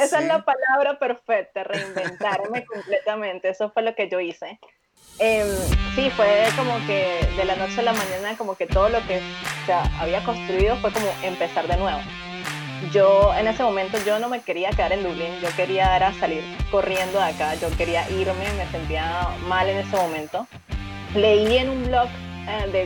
Esa es la palabra perfecta, reinventarme completamente. Eso fue lo que yo hice. Em, sí, fue como que de la noche a la mañana, como que todo lo que se había construido fue como empezar de nuevo. Yo en ese momento yo no me quería quedar en Dublín, yo quería era salir corriendo de acá, yo quería irme, me sentía mal en ese momento. Leí en un blog eh, de,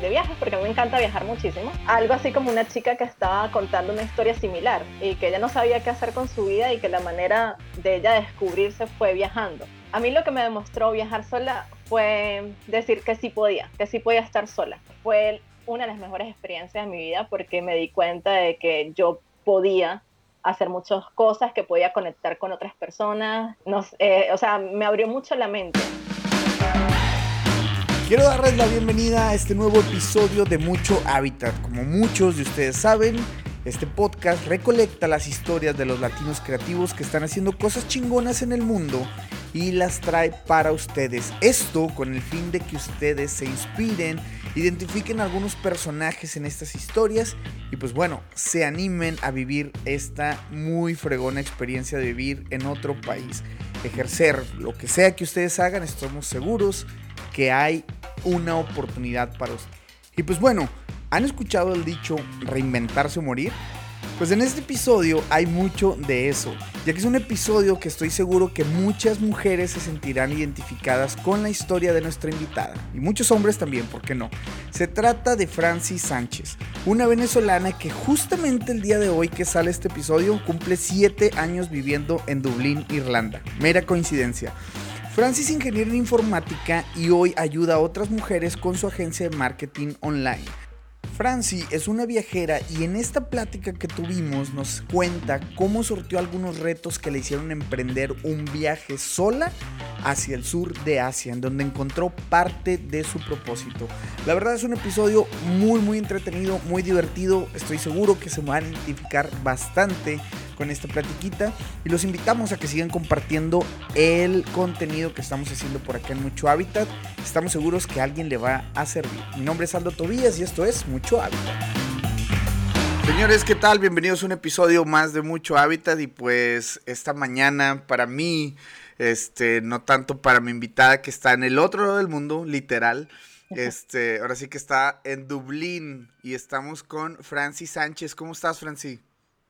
de, viajes, porque a mí me encanta viajar muchísimo, algo así como una chica que estaba contando una historia similar y que ella no sabía qué hacer con su vida y que la manera de ella descubrirse fue viajando. A mí lo que me demostró viajar sola fue decir que sí podía, que sí podía estar sola. Fue una de las mejores experiencias de mi vida porque me di cuenta de que yo podía hacer muchas cosas, que podía conectar con otras personas, eh, o sea, me abrió mucho la mente. Quiero darles la bienvenida a este nuevo episodio de Mucho Hábitat. Como muchos de ustedes saben, este podcast recolecta las historias de los latinos creativos que están haciendo cosas chingonas en el mundo y las trae para ustedes. Esto con el fin de que ustedes se inspiren, identifiquen algunos personajes en estas historias y pues bueno, se animen a vivir esta muy fregona experiencia de vivir en otro país. Ejercer lo que sea que ustedes hagan, estamos seguros que hay una oportunidad para usted. Y pues bueno, ¿han escuchado el dicho reinventarse o morir? Pues en este episodio hay mucho de eso, ya que es un episodio que estoy seguro que muchas mujeres se sentirán identificadas con la historia de nuestra invitada, y muchos hombres también, ¿por qué no? Se trata de Francis Sánchez, una venezolana que justamente el día de hoy que sale este episodio cumple 7 años viviendo en Dublín, Irlanda. Mera coincidencia. Francis es ingeniero en informática y hoy ayuda a otras mujeres con su agencia de marketing online. Franci es una viajera y en esta plática que tuvimos nos cuenta cómo sortió algunos retos que le hicieron emprender un viaje sola hacia el sur de Asia, en donde encontró parte de su propósito. La verdad es un episodio muy muy entretenido, muy divertido, estoy seguro que se van a identificar bastante con esta platiquita y los invitamos a que sigan compartiendo el contenido que estamos haciendo por acá en Mucho Hábitat. Estamos seguros que a alguien le va a servir. Mi nombre es Aldo Tobías y esto es Mucho Hábitat. Señores, ¿qué tal? Bienvenidos a un episodio más de Mucho Hábitat y pues esta mañana para mí, este, no tanto para mi invitada que está en el otro lado del mundo, literal. Este, ahora sí que está en Dublín y estamos con Francis Sánchez. ¿Cómo estás, Francis?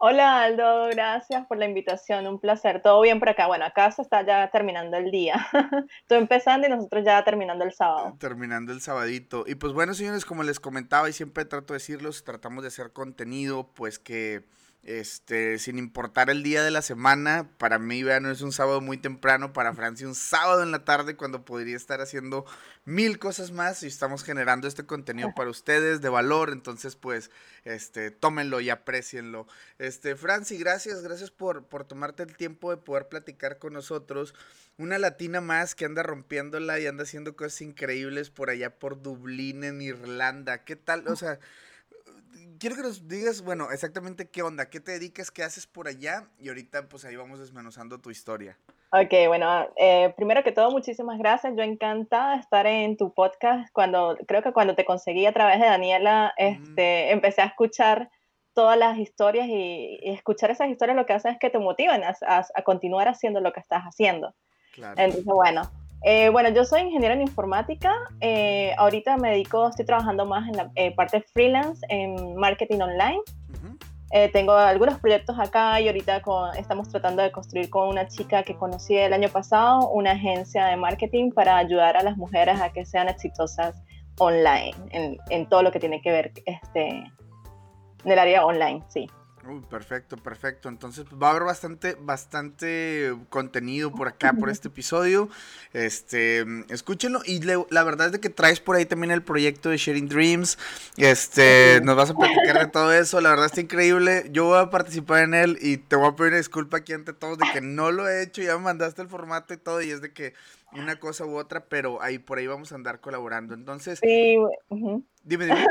Hola Aldo, gracias por la invitación, un placer. Todo bien por acá. Bueno, acá se está ya terminando el día. Tú empezando y nosotros ya terminando el sábado. Terminando el sabadito. Y pues bueno, señores, como les comentaba y siempre trato de decirlos, tratamos de hacer contenido pues que este, sin importar el día de la semana, para mí, vean, es un sábado muy temprano, para Francia un sábado en la tarde cuando podría estar haciendo mil cosas más y estamos generando este contenido para ustedes de valor, entonces pues, este, tómenlo y aprecienlo. Este, Franci, gracias, gracias por, por tomarte el tiempo de poder platicar con nosotros. Una latina más que anda rompiéndola y anda haciendo cosas increíbles por allá por Dublín, en Irlanda. ¿Qué tal? O sea quiero que nos digas, bueno, exactamente qué onda, qué te dedicas, qué haces por allá y ahorita pues ahí vamos desmenuzando tu historia. Ok, bueno, eh, primero que todo, muchísimas gracias. Yo encantada de estar en tu podcast. Cuando, creo que cuando te conseguí a través de Daniela, este, empecé a escuchar todas las historias y, escuchar esas historias lo que hacen es que te motivan a, a, continuar haciendo lo que estás haciendo. Claro. Entonces, bueno, eh, bueno, yo soy ingeniero en informática. Eh, ahorita me dedico, estoy trabajando más en la eh, parte freelance, en marketing online. tengo algunos proyectos acá y ahorita estamos tratando de construir con una chica que conocí el año pasado una agencia de marketing para ayudar a las mujeres a que sean exitosas online, en, en todo lo que tiene que ver este, en el área online, sí. Uy, perfecto, perfecto. Entonces pues, va a haber bastante, bastante contenido por acá, por este episodio. Este, escúchenlo. Y la verdad es de que traes por ahí también el proyecto de Sharing Dreams. Este, nos vas a platicar de todo eso. La verdad está increíble. Yo voy a participar en él y te voy a pedir disculpa aquí ante todos de que no lo he hecho. Ya me mandaste el formato y todo. Y es de que una cosa u otra, pero ahí por ahí vamos a andar colaborando. Entonces, sí, dime, dime.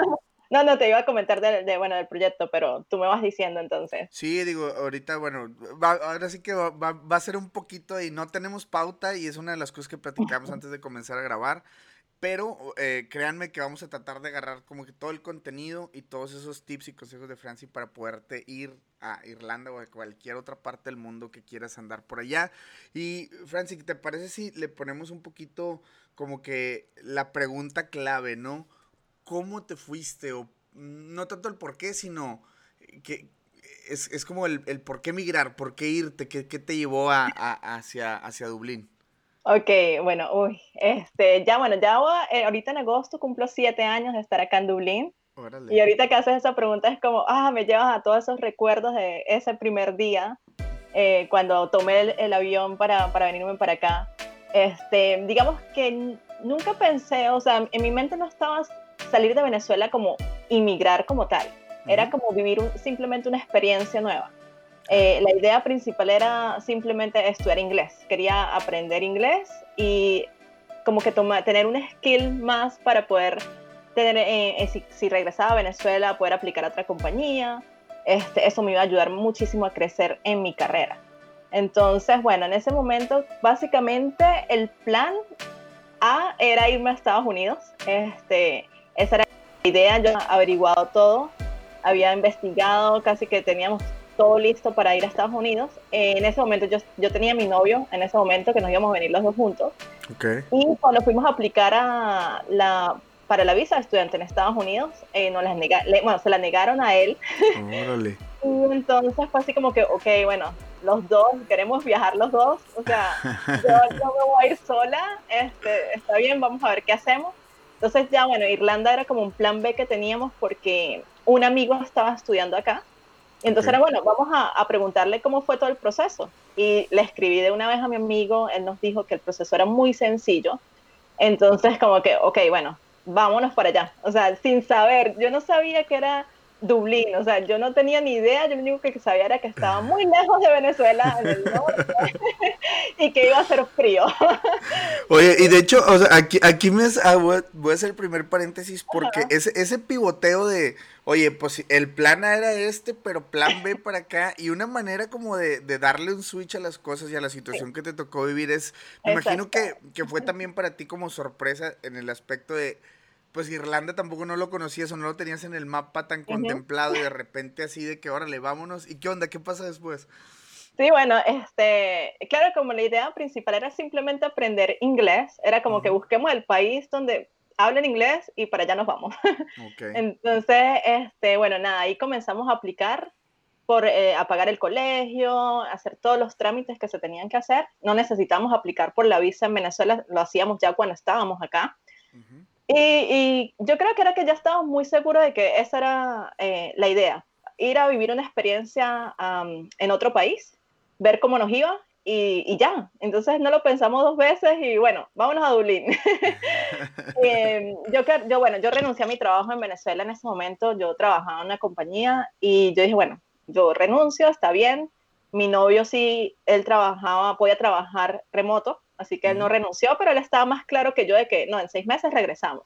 No, no, te iba a comentar de, bueno, del proyecto, pero tú me vas diciendo entonces. Sí, digo, ahorita, bueno, ahora sí que va, va, a ser un poquito y no tenemos pauta y es una de las cosas que platicamos antes de comenzar a grabar. Pero eh, créanme que vamos a tratar de agarrar como que todo el contenido y todos esos tips y consejos de Franci para poderte ir a Irlanda o a cualquier otra parte del mundo que quieras andar por allá. Y Francis, ¿te parece si le ponemos un poquito como que la pregunta clave, ¿no? ¿Cómo te fuiste? O no tanto el por qué, sino que es, como el, por qué migrar, por qué irte, qué, te llevó a, hacia, hacia Dublín. Ok, bueno, uy, este, ya bueno, ya eh, ahorita en agosto cumplo siete años de estar acá en Dublín. Y ahorita que haces esa pregunta es como, ah, me llevas a todos esos recuerdos de ese primer día, eh, cuando tomé el, avión para, para, venirme para acá. Este, digamos que nunca pensé, o sea, en mi mente no estaba salir de Venezuela como inmigrar como tal. Era como vivir simplemente una experiencia nueva. Eh, la idea principal era simplemente estudiar inglés. Quería aprender inglés y como que tener un skill más para poder tener, eh, eh, si, regresaba a Venezuela, poder aplicar a otra compañía. Este, eso me iba a ayudar muchísimo a crecer en mi carrera. Entonces, bueno, en ese momento, básicamente el plan A era irme a Estados Unidos. Este, esa era la idea, yo había averiguado todo, había investigado, casi que teníamos todo listo para ir a Estados Unidos. en ese momento yo, yo tenía mi novio, en ese momento que nos íbamos a venir los dos juntos. Y cuando fuimos a aplicar a la para la visa de estudiante en Estados Unidos, eh, no las bueno, se la negaron a él. Órale. y entonces fue así como que, ok, bueno, los dos, queremos viajar los dos, o sea, yo no me voy a ir sola, este, está bien, vamos a ver qué hacemos. Entonces ya, bueno, Irlanda era como un plan B que teníamos porque un amigo estaba estudiando acá. Entonces era, bueno, vamos a, a, preguntarle cómo fue todo el proceso. Y le escribí de una vez a mi amigo, él nos dijo que el proceso era muy sencillo. Entonces como que, ok, bueno, vámonos para allá. O sea, sin saber, yo no sabía que era Dublín, o sea, yo no tenía ni idea, yo lo único que sabía era que estaba muy lejos de Venezuela, en el norte, y que iba a ser frío. Oye, y de hecho, o sea, aquí, aquí me ah, voy a hacer el primer paréntesis porque ese, ese pivoteo de, oye, pues el plan A era este, pero plan B para acá, y una manera como de, de darle un switch a las cosas y a la situación que te tocó vivir es, me imagino que, que fue también para ti como sorpresa en el aspecto de pues Irlanda tampoco no lo conocías o no lo tenías en el mapa tan contemplado y de repente así de que órale, vámonos. ¿Y qué onda? ¿Qué pasa después? Sí, bueno, este, claro, como la idea principal era simplemente aprender inglés, era como que busquemos el país donde hablen inglés y para allá nos vamos. Entonces, este, bueno, nada, ahí comenzamos a aplicar por eh, a pagar el colegio, hacer todos los trámites que se tenían que hacer. No necesitamos aplicar por la visa en Venezuela, lo hacíamos ya cuando estábamos acá. Y, yo creo que era que ya estábamos muy seguros de que esa era eh, la idea, ir a vivir una experiencia en otro país, ver cómo nos iba y, ya. Entonces no lo pensamos dos veces y bueno, vámonos a Dublín. Em, yo, yo, bueno, yo renuncié a mi trabajo en Venezuela en ese momento, yo trabajaba en una compañía y yo dije, bueno, yo renuncio, está bien. Mi novio sí, él trabajaba, podía trabajar remoto, así que él no renunció, pero él estaba más claro que yo de que no, en seis meses regresamos.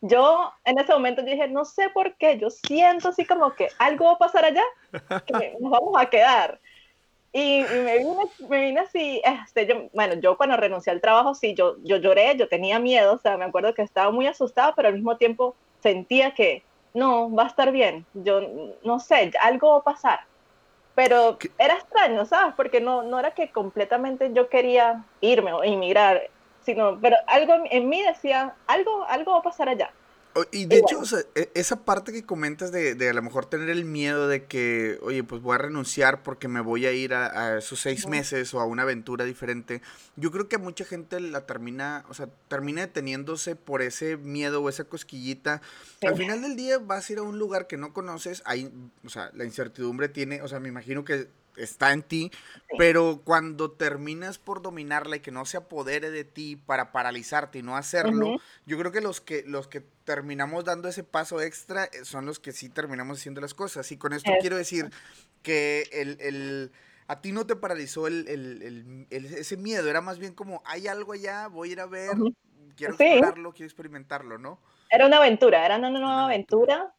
Yo en ese momento dije, no sé por qué, yo siento así como que algo va a pasar allá, que nos vamos a quedar. Y, me, vine, me vine así, este, yo, bueno, yo cuando renuncié al trabajo, sí, yo, yo lloré, yo tenía miedo, o sea, me acuerdo que estaba muy asustada, pero al mismo tiempo sentía que no, va a estar bien, yo no sé, algo va a pasar. Pero era extraño, ¿sabes? Porque no, no era que completamente yo quería irme o emigrar, sino, pero algo en mí decía, algo, algo va a pasar allá. Y de hecho, e, esa parte que comentas de, de, a lo mejor tener el miedo de que, oye, pues voy a renunciar porque me voy a ir a, esos seis meses o a una aventura diferente, yo creo que mucha gente la termina, o sea, termina deteniéndose por ese miedo o esa cosquillita. Al final del día vas a ir a un lugar que no conoces, ahí, o sea, la incertidumbre tiene, o sea, me imagino que está en ti, pero cuando terminas por dominarla y que no se apodere de ti para paralizarte y no hacerlo, yo creo que los que los que terminamos dando ese paso extra eh, son los que sí terminamos haciendo las cosas. Y con esto quiero decir que el, a ti no te paralizó el, ese miedo, era más bien como, hay algo allá, voy a ir a ver, quiero explorarlo, quiero experimentarlo, ¿no? Era una aventura, era una nueva aventura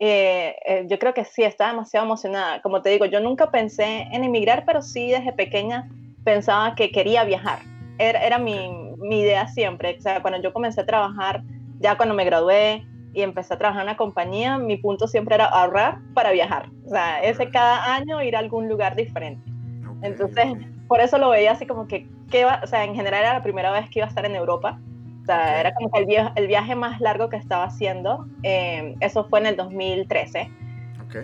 eh, eh, yo creo que sí, estaba demasiado emocionada. Como te digo, yo nunca pensé en emigrar, pero sí desde pequeña pensaba que quería viajar. Era, era mi, mi, idea siempre. O sea, cuando yo comencé a trabajar, ya cuando me gradué, y empecé a trabajar en una compañía, mi punto siempre era ahorrar para viajar. O sea, ese cada año ir a algún lugar diferente. Entonces, por eso lo veía así como que, que o sea, en general era la primera vez que iba a estar en Europa. O sea, era como que el, viaje, el viaje más largo que estaba haciendo. Eh, eso fue en el 2013.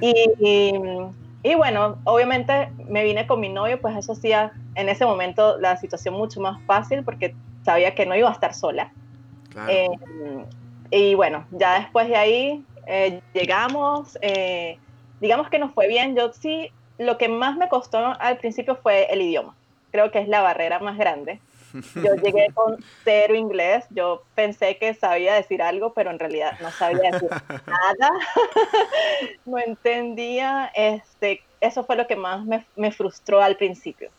Y, y, bueno, obviamente me vine con mi novio, pues eso hacía en ese momento la situación mucho más fácil porque sabía que no iba a estar sola. Eh, y bueno, ya después de ahí eh, llegamos, digamos que nos fue bien. Yo sí lo que más me costó al principio fue el idioma. Creo que es la barrera más grande. Yo llegué con cero inglés, yo pensé que sabía decir algo, pero en realidad no sabía decir nada, no entendía, este, eso fue lo que más me, me frustró al principio,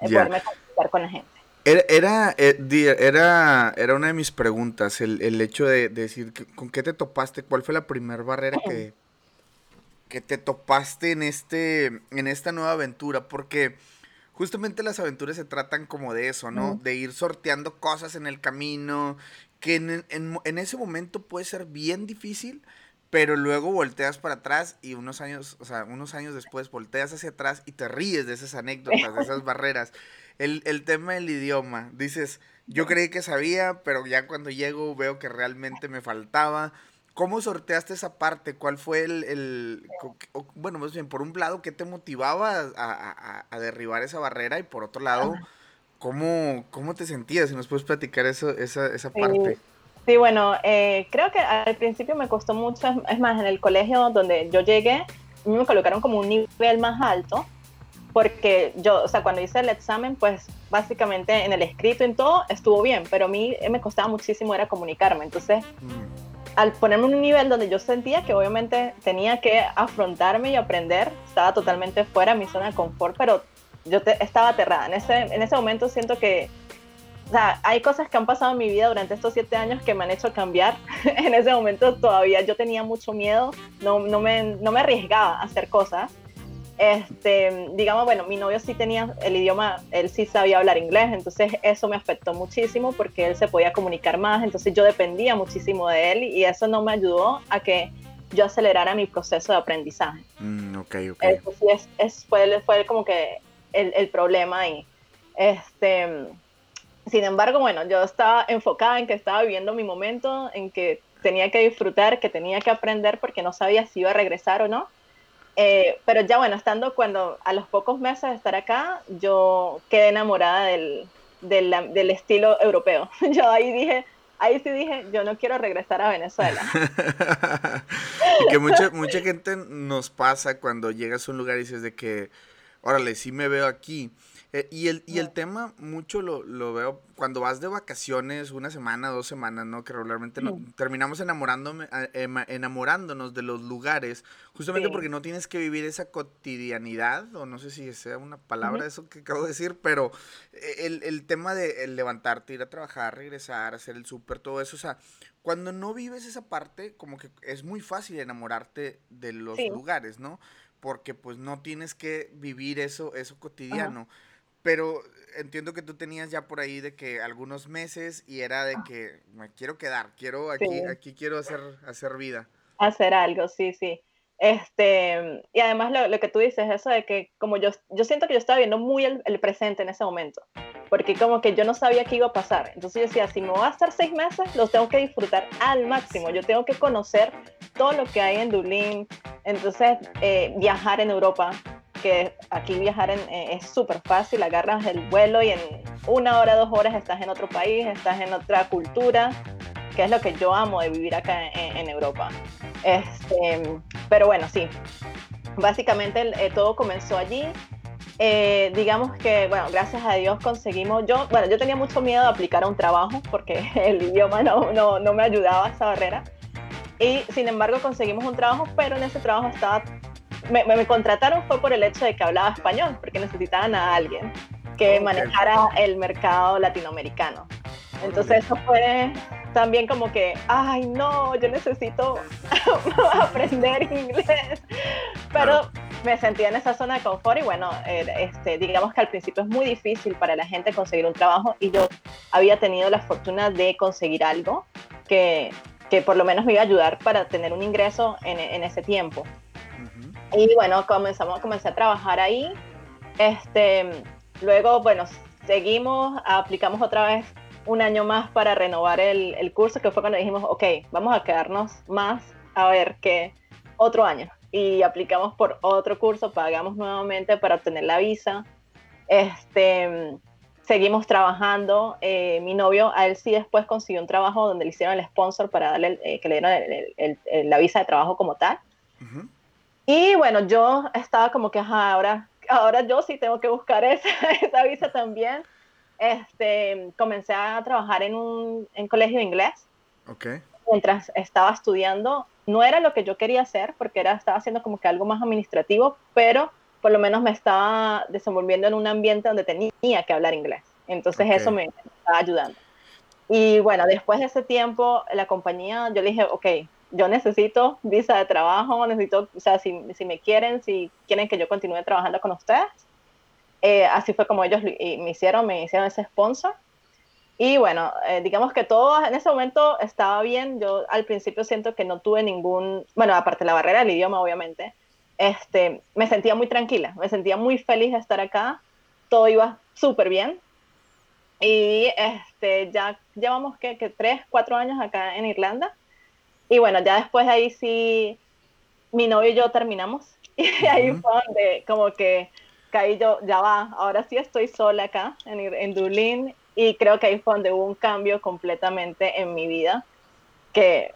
el poderme comunicar con la gente. Era, era, eh, era, era una de mis preguntas, el, el hecho de, de, decir, ¿con qué te topaste? ¿Cuál fue la primera barrera que, que te topaste en, este, en esta nueva aventura, porque justamente las aventuras se tratan como de eso, ¿no? De ir sorteando cosas en el camino, que en, en, ese momento puede ser bien difícil, pero luego volteas para atrás y unos años, o sea, unos años después volteas hacia atrás y te ríes de esas anécdotas, de esas barreras. El, el tema del idioma, dices, yo creí que sabía, pero ya cuando llego veo que realmente me faltaba. ¿Cómo sorteaste esa parte? ¿Cuál fue el, bueno, más bien, por un lado, qué te motivaba a, derribar esa barrera? Y por otro lado, ¿cómo, cómo te sentías? Si nos puedes platicar eso, esa, esa parte. Sí, bueno, eh, creo que al principio me costó mucho, es más, en el colegio donde yo llegué, me colocaron como un nivel más alto, porque yo, o sea, cuando hice el examen, pues básicamente en el escrito en todo estuvo bien, pero a mí me costaba muchísimo era comunicarme, entonces... Mm al ponerme en un nivel donde yo sentía que obviamente tenía que afrontarme y aprender, estaba totalmente fuera de mi zona de confort, pero yo estaba aterrada. En ese, en ese momento siento que, o sea, hay cosas que han pasado en mi vida durante estos siete años que me han hecho cambiar. en ese momento todavía yo tenía mucho miedo, no, no, me, no me arriesgaba a hacer cosas este, digamos, bueno, mi novio sí tenía el idioma, él sí sabía hablar inglés, entonces eso me afectó muchísimo porque él se podía comunicar más, entonces yo dependía muchísimo de él y eso no me ayudó a que yo acelerara mi proceso de aprendizaje. Mm, ok, ok. Eso sí es, es, fue, fue como que el, el problema ahí. Este, sin embargo, bueno, yo estaba enfocada en que estaba viviendo mi momento, en que tenía que disfrutar, que tenía que aprender porque no sabía si iba a regresar o no eh, pero ya bueno, estando cuando a los pocos meses de estar acá, yo quedé enamorada del, del, estilo europeo. Yo ahí dije, ahí sí dije, yo no quiero regresar a Venezuela. que mucha, mucha gente nos pasa cuando llegas a un lugar y dices de que, órale, sí me veo aquí. Eh, y, el, y el tema mucho lo, lo, veo cuando vas de vacaciones, una semana, dos semanas, ¿no? Que regularmente no, terminamos enamorándome, enamorándonos de los lugares, justamente porque no tienes que vivir esa cotidianidad, o no sé si sea una palabra eso que acabo de decir, pero eh, el, el tema de levantarte, ir a trabajar, regresar, hacer el súper, todo eso, o sea, cuando no vives esa parte, como que es muy fácil enamorarte de los lugares, ¿no? Porque pues no tienes que vivir eso, eso cotidiano. Pero entiendo que tú tenías ya por ahí de que algunos meses y era de que me quiero quedar, quiero aquí, aquí quiero hacer, hacer vida. Hacer algo, sí, sí. Este, y además lo, lo, que tú dices, eso de que como yo, yo siento que yo estaba viendo muy el, el, presente en ese momento, porque como que yo no sabía qué iba a pasar. Entonces yo decía, si me voy a estar seis meses, los tengo que disfrutar al máximo. Yo tengo que conocer todo lo que hay en Dublín, entonces eh, viajar en Europa, que aquí viajar eh, es súper fácil, agarras el vuelo y en una hora, dos horas estás en otro país, estás en otra cultura, que es lo que yo amo de vivir acá en, Europa. Este, pero bueno, sí, básicamente eh, todo comenzó allí. Eh, digamos que, bueno, gracias a Dios conseguimos, yo, bueno, yo tenía mucho miedo de aplicar a un trabajo porque el idioma no, no, no me ayudaba a esa barrera. Y sin embargo conseguimos un trabajo, pero en ese trabajo estaba me, contrataron fue por el hecho de que hablaba español, porque necesitaban a alguien que manejara el mercado latinoamericano. Entonces eso fue también como que, ay no, yo necesito aprender inglés. Pero me sentía en esa zona de confort y bueno, eh, este, digamos que al principio es muy difícil para la gente conseguir un trabajo y yo había tenido la fortuna de conseguir algo que que por lo menos me iba a ayudar para tener un ingreso en, en ese tiempo. Y bueno, comenzamos, comencé a trabajar ahí. Este, luego, bueno, seguimos, aplicamos otra vez un año más para renovar el, el, curso, que fue cuando dijimos, ok, vamos a quedarnos más a ver qué otro año. Y aplicamos por otro curso, pagamos nuevamente para obtener la visa. Este, seguimos trabajando. Eh, mi novio, a él sí después consiguió un trabajo donde le hicieron el sponsor para darle, eh, que le dieron la visa de trabajo como tal. Y bueno, yo estaba como que, ahora, ahora yo sí tengo que buscar esa, esa visa también. Este, comencé a trabajar en un en colegio de inglés. Okay. Mientras estaba estudiando, no era lo que yo quería hacer, porque era, estaba haciendo como que algo más administrativo, pero por lo menos me estaba desenvolviendo en un ambiente donde tenía que hablar inglés. Entonces eso me estaba ayudando. Y bueno, después de ese tiempo, la compañía, yo le dije, ok, yo necesito visa de trabajo, necesito, o sea, si, si me quieren, si quieren que yo continúe trabajando con ustedes. Eh, así fue como ellos me hicieron, me hicieron ese sponsor. Y bueno, eh, digamos que todo en ese momento estaba bien. Yo al principio siento que no tuve ningún, bueno, aparte de la barrera del idioma, obviamente, este, me sentía muy tranquila, me sentía muy feliz de estar acá, todo iba súper bien. Y este, ya llevamos que, que tres, cuatro años acá en Irlanda. Y bueno, ya después de ahí sí, mi novio y yo terminamos. Y ahí fue donde como que caí yo, ya va, ahora sí estoy sola acá en, en Dublín. Y creo que ahí fue donde hubo un cambio completamente en mi vida que,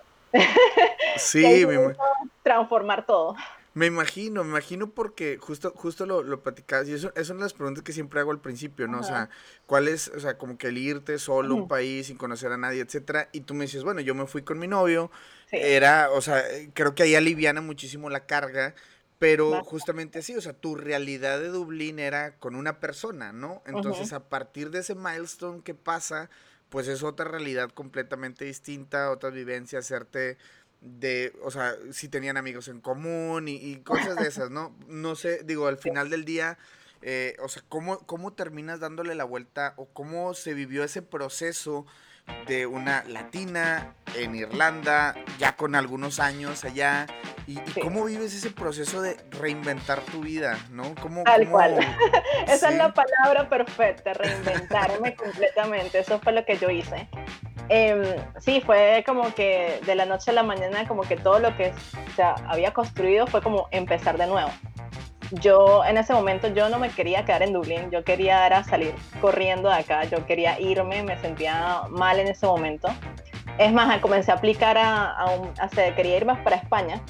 sí, que transformar todo. Me imagino, me imagino porque justo, justo lo, lo platicabas, y eso, es una de las preguntas que siempre hago al principio, ¿no? O sea, ¿cuál es, o sea, como que el irte solo a un país sin conocer a nadie, etcétera? Y tú me dices, bueno, yo me fui con mi novio, era, o sea, creo que ahí aliviana muchísimo la carga, pero justamente así, o sea, tu realidad de Dublín era con una persona, ¿no? Entonces, a partir de ese milestone que pasa, pues es otra realidad completamente distinta, otra vivencia, hacerte de, o sea, si tenían amigos en común y, cosas de esas, ¿no? No sé, digo, al final del día, eh, o sea, ¿cómo, ¿cómo terminas dándole la vuelta o cómo se vivió ese proceso de una latina en Irlanda, ya con algunos años allá? ¿Y, cómo vives ese proceso de reinventar tu vida, no? ¿Cómo, Tal cual. Esa es la palabra perfecta, reinventarme completamente. Eso fue lo que yo hice. Eh, sí, fue como que de la noche a la mañana, como que todo lo que se había construido fue como empezar de nuevo. Yo en ese momento yo no me quería quedar en Dublín, yo quería era salir corriendo de acá, yo quería irme, me sentía mal en ese momento. Es más, comencé a aplicar a, a un, a, quería irme para España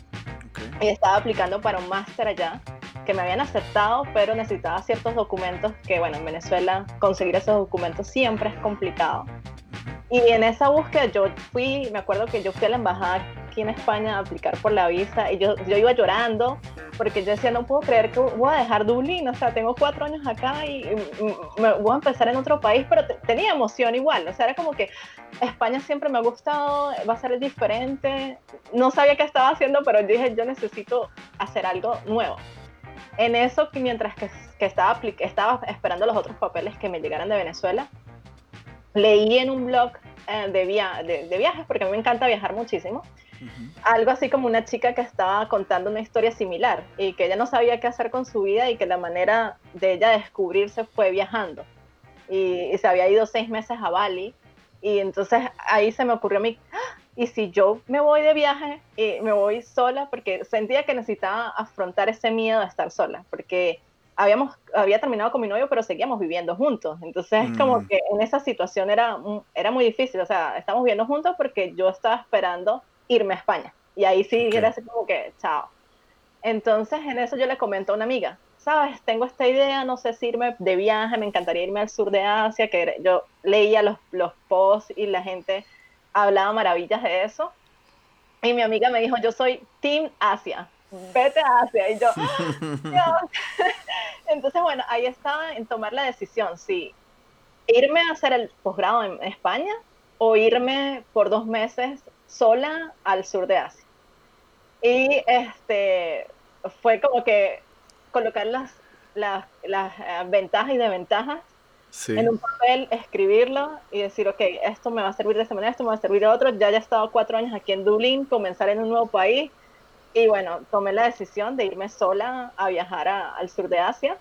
y estaba aplicando para un máster allá que me habían aceptado, pero necesitaba ciertos documentos que, bueno, en Venezuela conseguir esos documentos siempre es complicado. Y en esa búsqueda yo fui, me acuerdo que yo fui a la embajada aquí en España a aplicar por la visa y yo, yo iba llorando porque yo decía, no puedo creer que voy a dejar Dublín, o sea, tengo cuatro años acá y, me voy a empezar en otro país, pero tenía emoción igual, o sea, era como que España siempre me ha gustado, va a ser diferente, no sabía qué estaba haciendo, pero dije, yo necesito hacer algo nuevo. En eso, mientras que, que estaba, estaba esperando los otros papeles que me llegaran de Venezuela, leí en un blog eh, de, de, viajes, porque a mí me encanta viajar muchísimo, algo así como una chica que estaba contando una historia similar y que ella no sabía qué hacer con su vida y que la manera de ella descubrirse fue viajando. Y, se había ido seis meses a Bali y entonces ahí se me ocurrió a mí, ¡Ah! y si yo me voy de viaje y me voy sola, porque sentía que necesitaba afrontar ese miedo de estar sola, porque habíamos, había terminado con mi novio, pero seguíamos viviendo juntos. Entonces, es como mm. que en esa situación era, era muy difícil. O sea, estamos viviendo juntos porque yo estaba esperando irme a España. Y ahí sí era así como que, chao. Entonces, en eso yo le comento a una amiga, sabes, tengo esta idea, no sé si irme de viaje, me encantaría irme al sur de Asia, que yo leía los, los posts y la gente hablaba maravillas de eso. Y mi amiga me dijo, yo soy Team Asia vete a Asia. Y yo, Entonces, bueno, ahí estaba en tomar la decisión, si irme a hacer el posgrado en España o irme por dos meses sola al sur de Asia. Y este, fue como que colocar las, las, las eh, ventajas y desventajas en un papel, escribirlo y decir, ok, esto me va a servir de esta manera, esto me va a servir de otro. Ya ya he estado cuatro años aquí en Dublín, comenzar en un nuevo país. Y bueno, tomé la decisión de irme sola a viajar al sur de Asia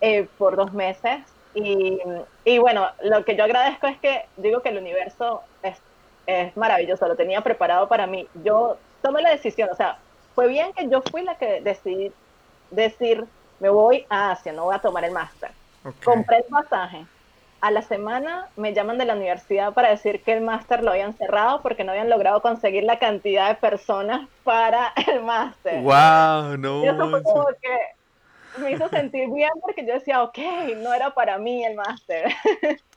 eh, por dos meses. Y, y, bueno, lo que yo agradezco es que digo que el universo es, es maravilloso, lo tenía preparado para mí. Yo tomé la decisión, o sea, fue bien que yo fui la que decidí decir, me voy a Asia, no voy a tomar el máster. Compré el pasaje. A la semana me llaman de la universidad para decir que el máster lo habían cerrado porque no habían logrado conseguir la cantidad de personas para el máster. ¡Wow! No. Y eso fue como que me hizo sentir bien porque yo decía, ok, no era para mí el máster.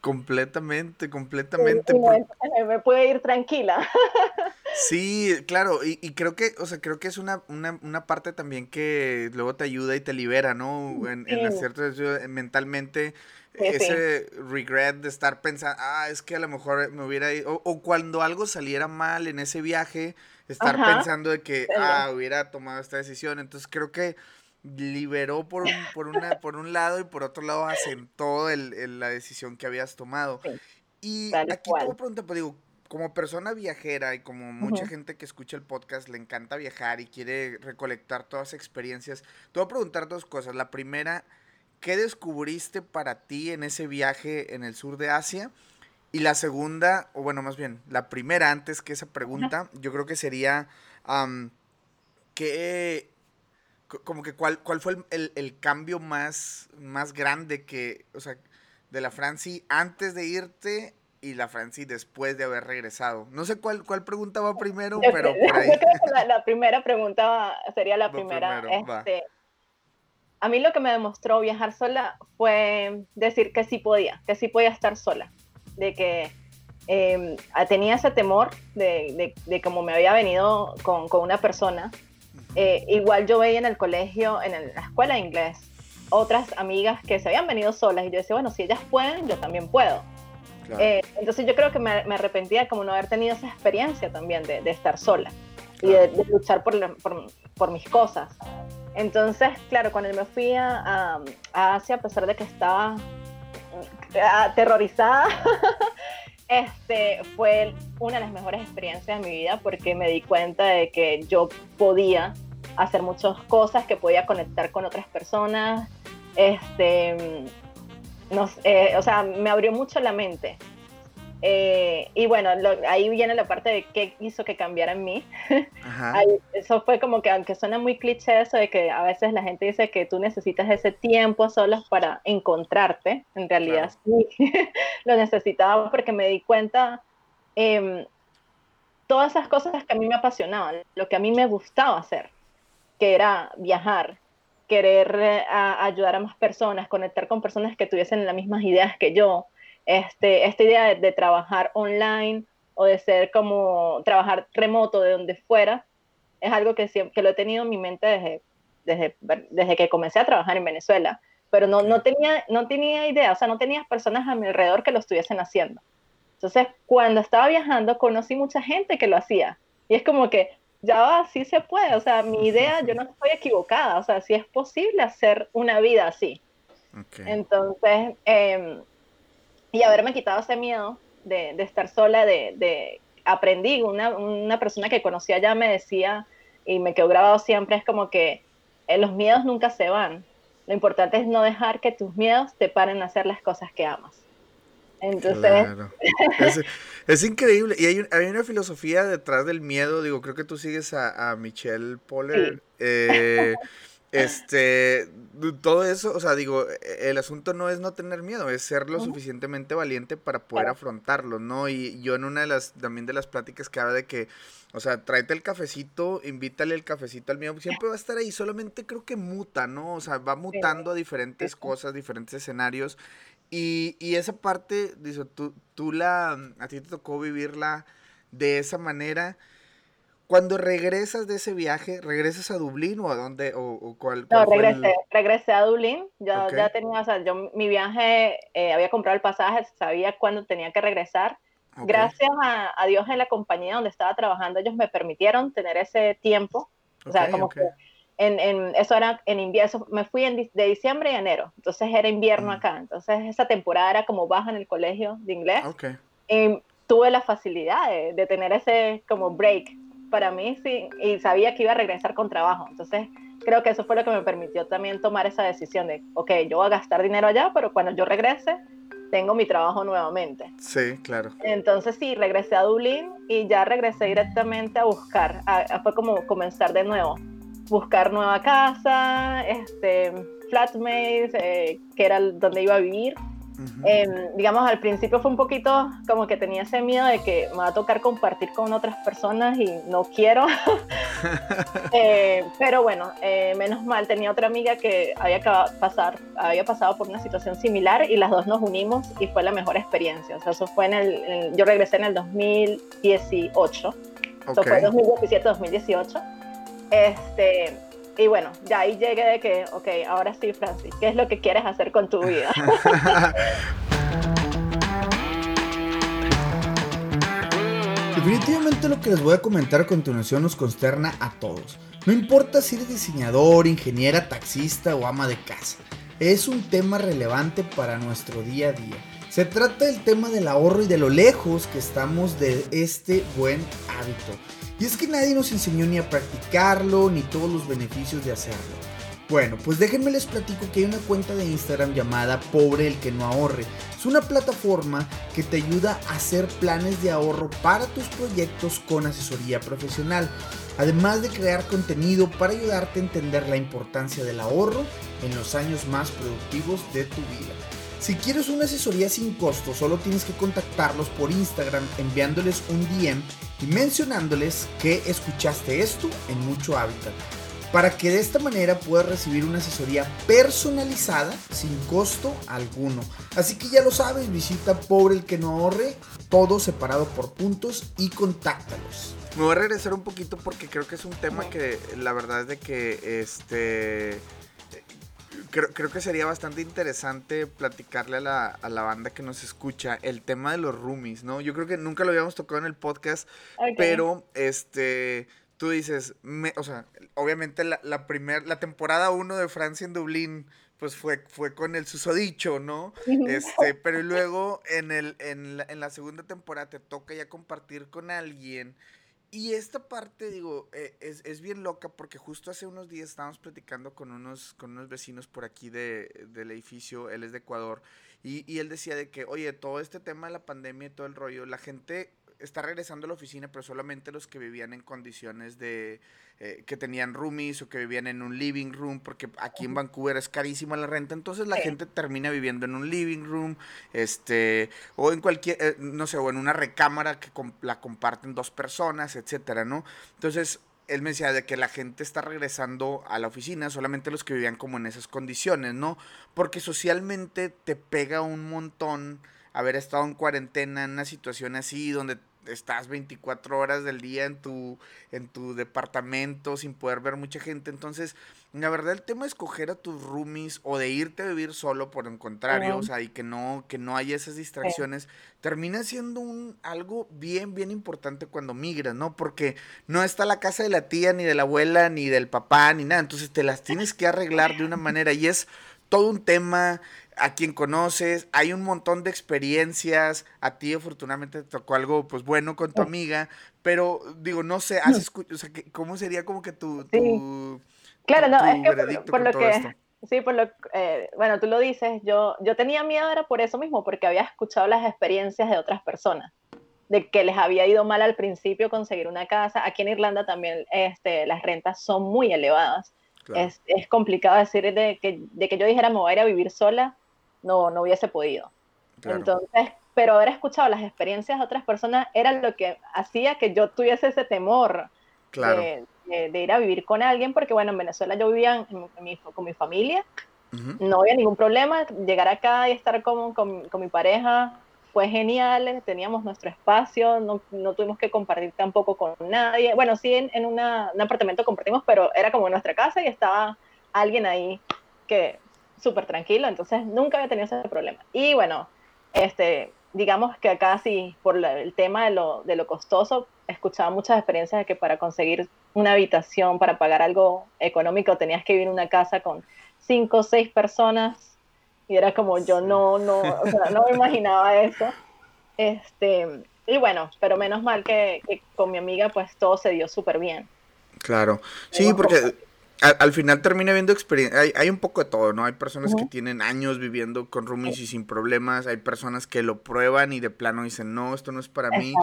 Completamente, completamente. me, puede ir tranquila. Sí, claro, y, creo que, o sea, creo que es una, una, parte también que luego te ayuda y te libera, ¿no? En, en mentalmente ese regret de estar pensando, ah, es que a lo mejor me hubiera ido, o, cuando algo saliera mal en ese viaje, estar pensando de que, ah, hubiera tomado esta decisión. Entonces creo que liberó por un, por una, por un lado y por otro lado asentó el, la decisión que habías tomado. y aquí tengo pregunta, pues digo, como persona viajera y como mucha gente que escucha el podcast le encanta viajar y quiere recolectar todas las experiencias, te voy a preguntar dos cosas. La primera, ¿qué descubriste para ti en ese viaje en el sur de Asia? Y la segunda, o bueno, más bien, la primera antes que esa pregunta, yo creo que sería, ¿qué como que cuál, cuál fue el, cambio más, más grande que, o sea, de la Franci antes de irte y la Franci después de haber regresado. No sé cuál, cuál pregunta va primero, pero por ahí. Yo creo que la, primera pregunta sería la primera. este, a mí lo que me demostró viajar sola fue decir que sí podía, que sí podía estar sola, de que em, tenía ese temor de, de, de cómo me había venido con, con una persona eh, igual yo veía en el colegio, en la escuela de inglés, otras amigas que se habían venido solas y yo decía, bueno, si ellas pueden, yo también puedo. Eh, entonces yo creo que me, arrepentía como no haber tenido esa experiencia también de, estar sola y de, luchar por, por, por, mis cosas. Entonces, claro, cuando me fui a, a Asia, a pesar de que estaba aterrorizada, este fue una de las mejores experiencias de mi vida porque me di cuenta de que yo podía hacer muchas cosas, que podía conectar con otras personas, este, eh, o sea, me abrió mucho la mente. Eh, y bueno, ahí viene la parte de qué hizo que cambiara en mí. eso fue como que, aunque suena muy cliché eso de que a veces la gente dice que tú necesitas ese tiempo solos para encontrarte, en realidad sí, lo necesitaba porque me di cuenta eh, todas esas cosas que a mí me apasionaban, lo que a mí me gustaba hacer, que era viajar, querer eh, ayudar a más personas, conectar con personas que tuviesen las mismas ideas que yo, este, esta idea de, trabajar online o de ser como trabajar remoto de donde fuera, es algo que, que lo he tenido en mi mente desde, desde, desde que comencé a trabajar en Venezuela, pero no, no, tenía, no tenía idea, o sea, no tenía personas a mi alrededor que lo estuviesen haciendo. Entonces, cuando estaba viajando, conocí mucha gente que lo hacía. Y es como que, ya va, sí se puede, o sea, mi idea, yo no estoy equivocada, o sea, sí es posible hacer una vida así. Entonces, eh, y haberme quitado ese miedo de, de estar sola, de, de aprendí, una, una, persona que conocía ya me decía, y me quedó grabado siempre, es como que eh, los miedos nunca se van. Lo importante es no dejar que tus miedos te paren a hacer las cosas que amas. Entonces... Es, increíble. Y hay, hay, una filosofía detrás del miedo. Digo, creo que tú sigues a, a Michelle Poller. Eh, este, todo eso, o sea, digo, e, el asunto no es no tener miedo, es ser lo suficientemente valiente para poder afrontarlo, ¿no? Y yo en una de las, también de las pláticas que habla de que, o sea, tráete el cafecito, invítale el cafecito al mío, siempre va a estar ahí, solamente creo que muta, ¿no? O sea, va mutando a diferentes cosas, diferentes escenarios. Y, y esa parte, dice, tú, tú la, a ti te tocó vivirla de esa manera. Cuando regresas de ese viaje, ¿regresas a Dublín o a dónde? O, cuál, no, regresé, regresé a Dublín. Yo ya tenía, o sea, yo mi viaje, eh, había comprado el pasaje, sabía cuándo tenía que regresar. Gracias a, Dios en la compañía donde estaba trabajando, ellos me permitieron tener ese tiempo. O sea, como que en, en, eso era en invierno, me fui en, de diciembre a enero, entonces era invierno acá, entonces esa temporada era como baja en el colegio de inglés. Okay. Y tuve la facilidad de, de, tener ese como break para mí, sí, y sabía que iba a regresar con trabajo, entonces creo que eso fue lo que me permitió también tomar esa decisión de, ok, yo voy a gastar dinero allá, pero cuando yo regrese, tengo mi trabajo nuevamente. Sí, claro. Entonces sí, regresé a Dublín y ya regresé directamente a buscar, fue como comenzar de nuevo buscar nueva casa, este, flatmates, eh, que era donde iba a vivir. Em, digamos, al principio fue un poquito como que tenía ese miedo de que me va a tocar compartir con otras personas y no quiero. eh, pero bueno, eh, menos mal, tenía otra amiga que había, pasar, había pasado por una situación similar y las dos nos unimos y fue la mejor experiencia. O sea, eso fue en el, yo regresé en el 2018. Eso fue 2017-2018 este, y bueno, ya ahí llegué de que, ok, ahora sí, Francis, ¿qué es lo que quieres hacer con tu vida? Definitivamente lo que les voy a comentar a continuación nos consterna a todos. No importa si eres diseñador, ingeniera, taxista o ama de casa. Es un tema relevante para nuestro día a día. Se trata del tema del ahorro y de lo lejos que estamos de este buen hábito. Y es que nadie nos enseñó ni a practicarlo, ni todos los beneficios de hacerlo. Bueno, pues déjenme les platico que hay una cuenta de Instagram llamada Pobre el que no ahorre. Es una plataforma que te ayuda a hacer planes de ahorro para tus proyectos con asesoría profesional. Además de crear contenido para ayudarte a entender la importancia del ahorro en los años más productivos de tu vida. Si quieres una asesoría sin costo, solo tienes que contactarlos por Instagram enviándoles un DM y mencionándoles que escuchaste esto en Mucho Hábitat. Para que de esta manera puedas recibir una asesoría personalizada sin costo alguno. Así que ya lo sabes, visita Pobre el que no ahorre, todo separado por puntos y contáctalos. Me voy a regresar un poquito porque creo que es un tema que la verdad es de que este creo, que sería bastante interesante platicarle a la, a la, banda que nos escucha el tema de los roomies, ¿no? Yo creo que nunca lo habíamos tocado en el podcast, pero este, tú dices, o sea, obviamente la, la, primer, la temporada 1 de Francia en Dublín, pues fue, fue con el susodicho, ¿no? Este, pero luego en, el, en, la, en la segunda temporada te toca ya compartir con alguien y esta parte, digo, eh, es, es, bien loca porque justo hace unos días estábamos platicando con unos, con unos vecinos por aquí de, del edificio, él es de Ecuador, y, y él decía de que, oye, todo este tema de la pandemia y todo el rollo, la gente está regresando a la oficina, pero solamente los que vivían en condiciones de eh, que tenían roomies o que vivían en un living room, porque aquí en Vancouver es carísima la renta, entonces la gente termina viviendo en un living room, este, o en cualquier, eh, no sé, o en una recámara que la comparten dos personas, etcétera, ¿no? Entonces, él me decía de que la gente está regresando a la oficina, solamente los que vivían como en esas condiciones, ¿no? Porque socialmente te pega un montón haber estado en cuarentena en una situación así, donde estás 24 horas del día en tu, en tu departamento sin poder ver mucha gente. Entonces, la verdad, el tema de escoger a tus roomies o de irte a vivir solo, por el contrario, o sea, y que no, que no haya esas distracciones, termina siendo un, algo bien, bien importante cuando migras, ¿no? Porque no está la casa de la tía, ni de la abuela, ni del papá, ni nada. Entonces, te las tienes que arreglar de una manera y es todo un tema a quien conoces, hay un montón de experiencias, a ti afortunadamente te tocó algo pues bueno con tu amiga, pero digo, no sé, has o sea, ¿cómo sería como que tu... claro, no, es que por, lo que... Sí, por lo eh, bueno, tú lo dices, yo, yo tenía miedo era por eso mismo, porque había escuchado las experiencias de otras personas, de que les había ido mal al principio conseguir una casa. Aquí en Irlanda también este, las rentas son muy elevadas. Es, es, complicado decir de que, de que yo dijera me voy a ir a vivir sola no, no hubiese podido. Entonces, pero haber escuchado las experiencias de otras personas era lo que hacía que yo tuviese ese temor de, ir a vivir con alguien, porque bueno, en Venezuela yo vivía con mi familia, no había ningún problema, llegar acá y estar con, con, mi pareja fue genial, teníamos nuestro espacio, no, no, tuvimos que compartir tampoco con nadie, bueno, sí en, en un apartamento compartimos, pero era como nuestra casa y estaba alguien ahí que súper tranquilo, entonces nunca había tenido ese problema. Y bueno, este, digamos que acá sí, por el tema de lo, de lo costoso, escuchaba muchas experiencias de que para conseguir una habitación para pagar algo económico, tenías que vivir en una casa con cinco o seis personas y era como yo no, no, o sea, no me imaginaba eso. Este, y bueno, pero menos mal que, que con mi amiga pues todo se dio súper bien. Claro, sí, porque al, final termina viendo experiencia. Hay, hay, un poco de todo, ¿no? Hay personas que tienen años viviendo con roomies y sin problemas. Hay personas que lo prueban y de plano dicen, no, esto no es para mí.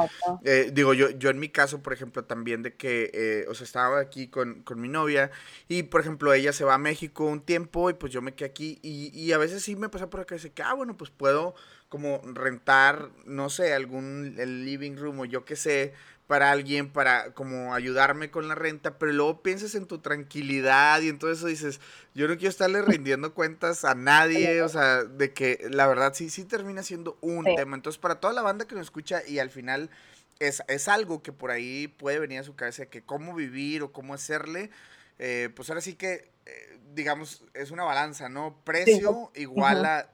Eh, digo, yo, yo en mi caso, por ejemplo, también de que, eh, o sea, estaba aquí con, con, mi novia y, por ejemplo, ella se va a México un tiempo y pues yo me quedé aquí y, y a veces sí me pasa por acá y dice que, ah, bueno, pues puedo como rentar, no sé, algún el living room o yo qué sé, para alguien, para como ayudarme con la renta, pero luego piensas en tu tranquilidad y entonces dices, yo no quiero estarle rindiendo cuentas a nadie, o sea, de que la verdad sí, sí termina siendo un tema. Entonces, para toda la banda que nos escucha y al final es, es algo que por ahí puede venir a su cabeza, que cómo vivir o cómo hacerle, eh, pues ahora sí que, eh, digamos, es una balanza, ¿no? Precio igual a,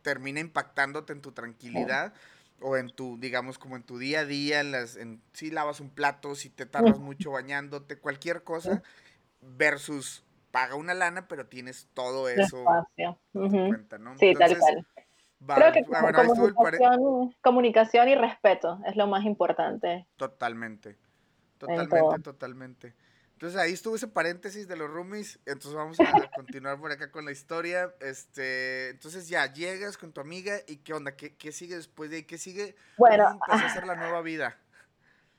termina impactándote en tu tranquilidad o en tu, digamos, como en tu día a día, en las, en, si lavas un plato, si te tardas mucho bañándote, cualquier cosa, versus paga una lana, pero tienes todo eso en cuenta, ¿no? Sí, tal cual. Creo que comunicación, comunicación, y respeto es lo más importante. Totalmente, totalmente, totalmente. Entonces ahí estuvo ese paréntesis de los roomies. Entonces vamos a continuar por acá con la historia. Este, entonces ya llegas con tu amiga y qué onda, qué, qué sigue después de ahí, qué sigue. Bueno, empezó a hacer la nueva vida.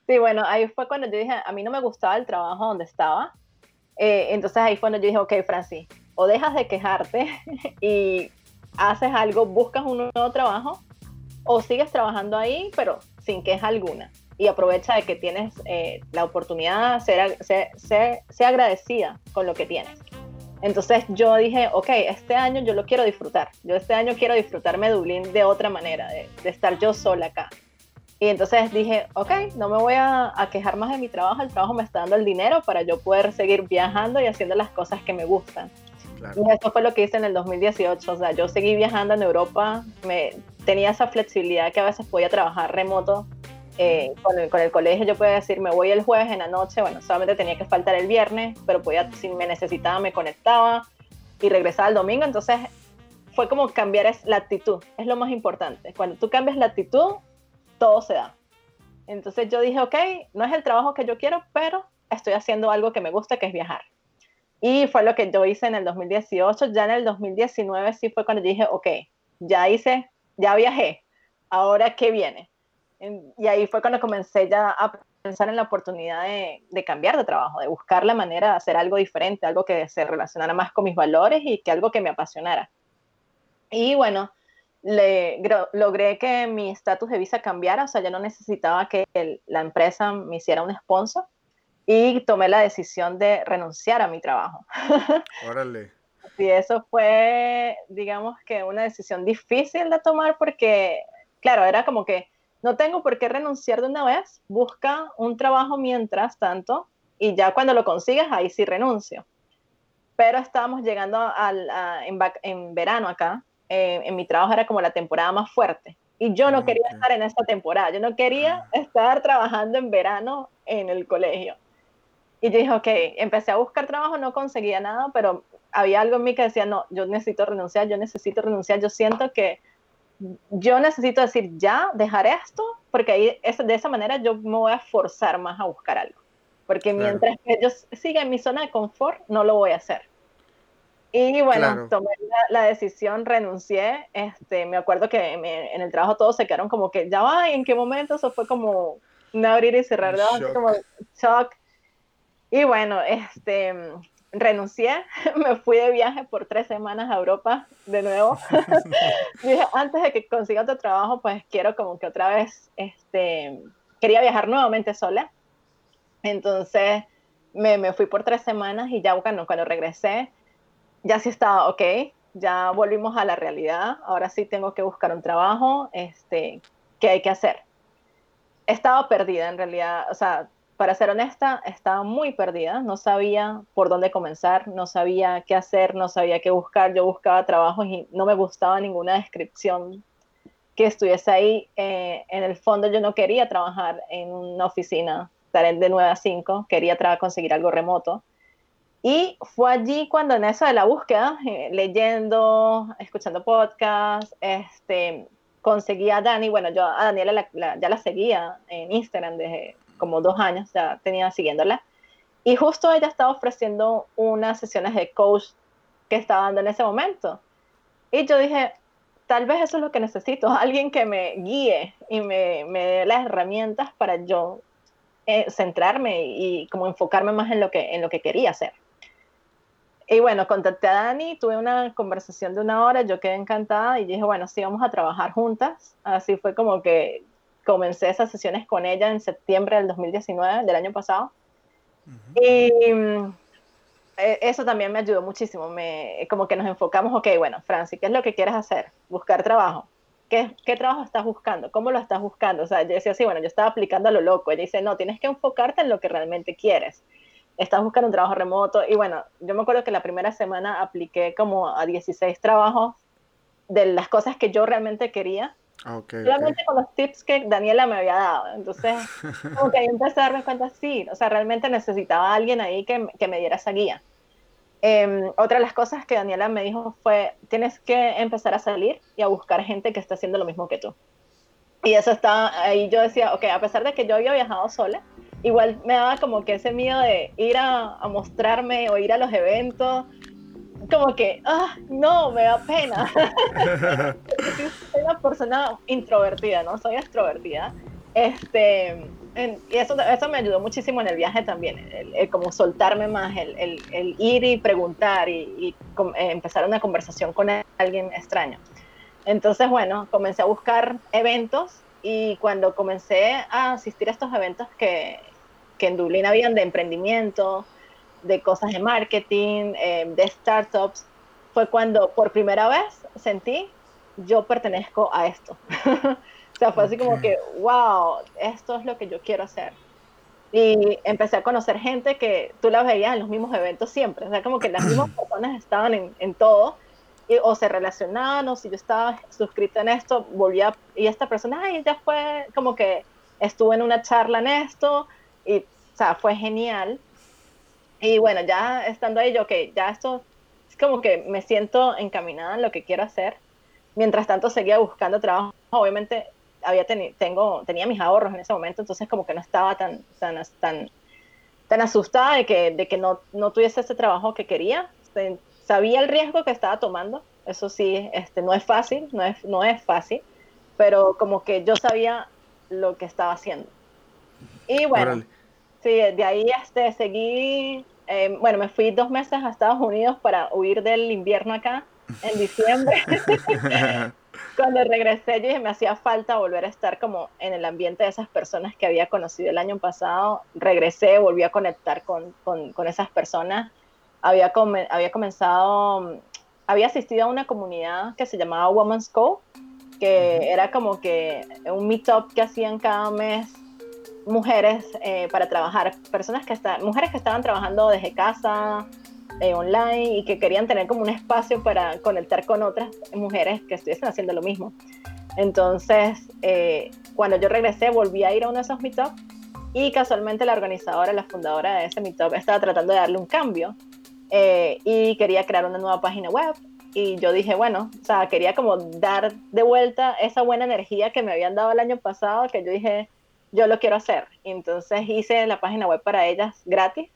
Sí, bueno, ahí fue cuando yo dije, a mí no me gustaba el trabajo donde estaba. Eh, entonces ahí fue cuando yo dije, ok, Francis, o dejas de quejarte y haces algo, buscas un nuevo trabajo, o sigues trabajando ahí, pero sin queja alguna y aprovecha de que tienes eh, la oportunidad, ser, ser, ser, agradecida con lo que tienes. Entonces yo dije, ok, este año yo lo quiero disfrutar. Yo este año quiero disfrutarme Dublín de otra manera, de, estar yo sola acá. Y entonces dije, ok, no me voy a, quejar más de mi trabajo, el trabajo me está dando el dinero para yo poder seguir viajando y haciendo las cosas que me gustan. Y eso fue lo que hice en el 2018, o sea, yo seguí viajando en Europa, me, tenía esa flexibilidad que a veces podía trabajar remoto eh, con, el, con, el, colegio yo podía decir, me voy el jueves en la noche, bueno, solamente tenía que faltar el viernes, pero podía, si me necesitaba, me conectaba y regresaba el domingo. Entonces fue como cambiar la actitud, es lo más importante. Cuando tú cambias la actitud, todo se da. Entonces yo dije, ok, no es el trabajo que yo quiero, pero estoy haciendo algo que me gusta, que es viajar. Y fue lo que yo hice en el 2018. Ya en el 2019 sí fue cuando dije, ok, ya hice, ya viajé, ahora qué viene y ahí fue cuando comencé ya a pensar en la oportunidad de, de, cambiar de trabajo, de buscar la manera de hacer algo diferente, algo que se relacionara más con mis valores y que algo que me apasionara. Y bueno, le, logré que mi estatus de visa cambiara, o sea, ya no necesitaba que la empresa me hiciera un sponsor y tomé la decisión de renunciar a mi trabajo. Órale. Y eso fue, digamos que una decisión difícil de tomar porque, claro, era como que no tengo por qué renunciar de una vez, busca un trabajo mientras tanto y ya cuando lo consigues, ahí sí renuncio. Pero estábamos llegando al, en, verano acá, eh, en mi trabajo era como la temporada más fuerte y yo no quería estar en esta temporada, yo no quería ah. estar trabajando en verano en el colegio. Y yo dije, ok, empecé a buscar trabajo, no conseguía nada, pero había algo en mí que decía, no, yo necesito renunciar, yo necesito renunciar, yo siento que yo necesito decir ya, dejar esto, porque ahí de esa manera yo me voy a forzar más a buscar algo. Porque mientras que yo siga en mi zona de confort, no lo voy a hacer. Y bueno, tomé la, decisión, renuncié. Este, me acuerdo que en el trabajo todos se quedaron como que, ya va, ¿en qué momento? Eso fue como un abrir y cerrar de como shock. Y bueno, este, renuncié, me fui de viaje por tres semanas a Europa de nuevo. Dije, antes de que consiga otro trabajo, pues quiero como que otra vez, este, quería viajar nuevamente sola. Entonces me, me fui por tres semanas y ya cuando, cuando regresé, ya sí estaba, ok, ya volvimos a la realidad, ahora sí tengo que buscar un trabajo, este, ¿qué hay que hacer? Estaba perdida en realidad, o sea, para ser honesta, estaba muy perdida, no sabía por dónde comenzar, no sabía qué hacer, no sabía qué buscar, yo buscaba trabajos y no me gustaba ninguna descripción que estuviese ahí. Eh, en el fondo yo no quería trabajar en una oficina estar de 9 a 5, quería conseguir algo remoto. Y fue allí cuando en eso de la búsqueda, eh, leyendo, escuchando podcasts, este, conseguí a Dani, bueno, yo a Daniela ya la seguía en Instagram desde como dos años, ya tenía siguiéndola. Y justo ella estaba ofreciendo unas sesiones de coach que estaba dando en ese momento. Y yo dije, tal vez eso es lo que necesito, alguien que me guíe y me, me dé las herramientas para yo eh, centrarme y, como enfocarme más en lo, que, en lo que quería hacer. Y bueno, contacté a Dani, tuve una conversación de una hora, yo quedé encantada y dije, bueno, sí, vamos a trabajar juntas. Así fue como que comencé esas sesiones con ella en septiembre del 2019, del año pasado. Y mm, e, eso también me ayudó muchísimo. Me, como que nos enfocamos, ok, bueno, Franci, ¿qué es lo que quieres hacer? Buscar trabajo. ¿Qué, ¿Qué trabajo estás buscando? ¿Cómo lo estás buscando? O sea, yo decía así, bueno, yo estaba aplicando a lo loco. Ella dice, no, tienes que enfocarte en lo que realmente quieres. Estás buscando un trabajo remoto. Y bueno, yo me acuerdo que la primera semana apliqué como a 16 trabajos de las cosas que yo realmente quería. Ah, solamente con los tips que Daniela me había dado. Entonces, como que ahí empecé a darme cuenta, sí, o sea, realmente necesitaba a alguien ahí que, que me diera esa guía. Em, otra de las cosas que Daniela me dijo fue, tienes que empezar a salir y a buscar gente que está haciendo lo mismo que tú. Y eso está, ahí yo decía, ok, a pesar de que yo había viajado sola, igual me daba como que ese miedo de ir a, a mostrarme o ir a los eventos, como que, ah, no, me da pena. soy una persona introvertida, ¿no? Soy extrovertida. Este, y eso, eso me ayudó muchísimo en el viaje también, el, como soltarme más, el, el, ir y preguntar y, eh, empezar una conversación con alguien extraño. Entonces, bueno, comencé a buscar eventos y cuando comencé a asistir a estos eventos que, que en Dublín habían de emprendimiento, de cosas de marketing, eh, de startups, fue cuando por primera vez sentí, yo pertenezco a esto. o sea, fue así como que, wow, esto es lo que yo quiero hacer. Y empecé a conocer gente que tú la veías en los mismos eventos siempre, o sea, como que las mismas personas estaban en, en todo, y, o se relacionaban, o si yo estaba suscrito en esto, volvía, y esta persona, ay, ya fue como que estuvo en una charla en esto, y, o sea, fue genial. Y bueno, ya estando ahí, yo que ya esto es como que me siento encaminada en lo que quiero hacer. Mientras tanto seguía buscando trabajo. Obviamente había tengo, tenía mis ahorros en ese momento, entonces como que no estaba tan, tan, tan, tan asustada de que, de que no, no tuviese ese trabajo que quería. Sabía el riesgo que estaba tomando, eso sí, este, no es fácil, no es, no es fácil, pero como que yo sabía lo que estaba haciendo. Y bueno, Sí, de ahí este, seguí, eh, bueno, me fui dos meses a Estados Unidos para huir del invierno acá en diciembre. Cuando regresé, yo dije, me hacía falta volver a estar como en el ambiente de esas personas que había conocido el año pasado. Regresé, volví a conectar con, con, con esas personas. Había, había comenzado, había asistido a una comunidad que se llamaba Women's Co, que era como que un meetup que hacían cada mes mujeres eh, para trabajar, personas que están, mujeres que estaban trabajando desde casa, eh, online y que querían tener como un espacio para conectar con otras mujeres que estuviesen haciendo lo mismo. Entonces, eh, cuando yo regresé, volví a ir a uno de esos meetups y casualmente la organizadora, la fundadora de ese meetup, estaba tratando de darle un cambio y quería crear una nueva página web. Y yo dije, bueno, o sea, quería como dar de vuelta esa buena energía que me habían dado el año pasado, que yo dije, yo lo quiero hacer. Entonces hice la página web para ellas gratis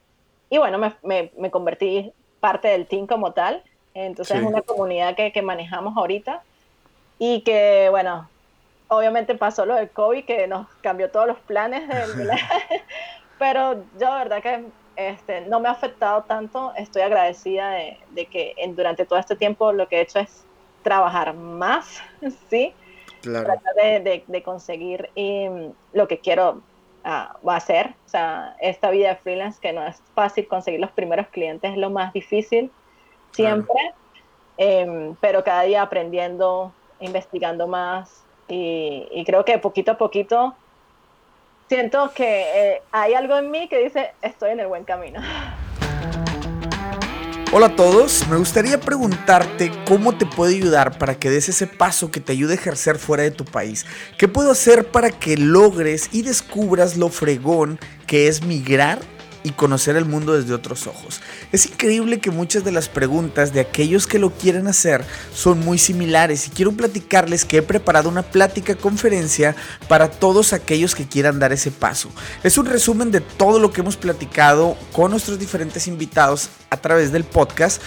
y bueno, me, me, convertí parte del team como tal. Entonces es una comunidad que, que, manejamos ahorita y que bueno, obviamente pasó lo del COVID que nos cambió todos los planes, pero yo de verdad que este, no me ha afectado tanto. Estoy agradecida de, de que en, durante todo este tiempo lo que he hecho es trabajar más, ¿sí? Tratar de, de, conseguir em, lo que quiero uh, hacer. O sea, esta vida de freelance que no es fácil conseguir los primeros clientes, es lo más difícil siempre, em, pero cada día aprendiendo, investigando más y, creo que poquito a poquito siento que eh, hay algo en mí que dice estoy en el buen camino. Hola a todos, me gustaría preguntarte cómo te puede ayudar para que des ese paso que te ayude a ejercer fuera de tu país. ¿Qué puedo hacer para que logres y descubras lo fregón que es migrar y conocer el mundo desde otros ojos. Es increíble que muchas de las preguntas de aquellos que lo quieren hacer son muy similares y quiero platicarles que he preparado una plática conferencia para todos aquellos que quieran dar ese paso. Es un resumen de todo lo que hemos platicado con nuestros diferentes invitados a través del podcast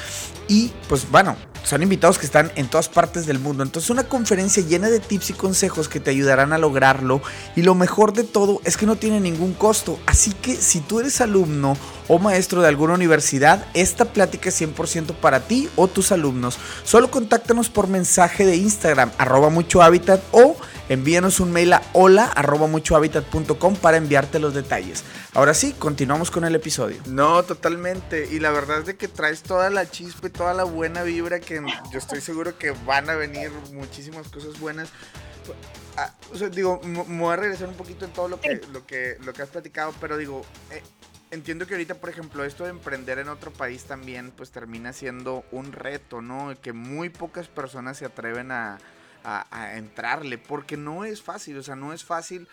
y pues bueno, son invitados que están en todas partes del mundo. Entonces una conferencia llena de tips y consejos que te ayudarán a lograrlo. Y lo mejor de todo es que no tiene ningún costo. Así que si tú eres alumno o maestro de alguna universidad, esta plática es 100% para ti o tus alumnos. Solo contáctanos por mensaje de Instagram, arroba mucho hábitat o envíanos un mail a hola arroba muchohabitat.com para enviarte los detalles. Ahora sí, continuamos con el episodio. No, totalmente. Y la verdad es de que traes toda la chispa y toda la buena vibra que yo estoy seguro que van a venir muchísimas cosas buenas. Ah, o sea, digo, me voy a regresar un poquito en todo lo que, lo que, lo que has platicado, pero digo, eh, entiendo que ahorita, por ejemplo, esto de emprender en otro país también, pues termina siendo un reto, ¿no? Que muy pocas personas se atreven a, a, entrarle, porque no es fácil, o sea, no es fácil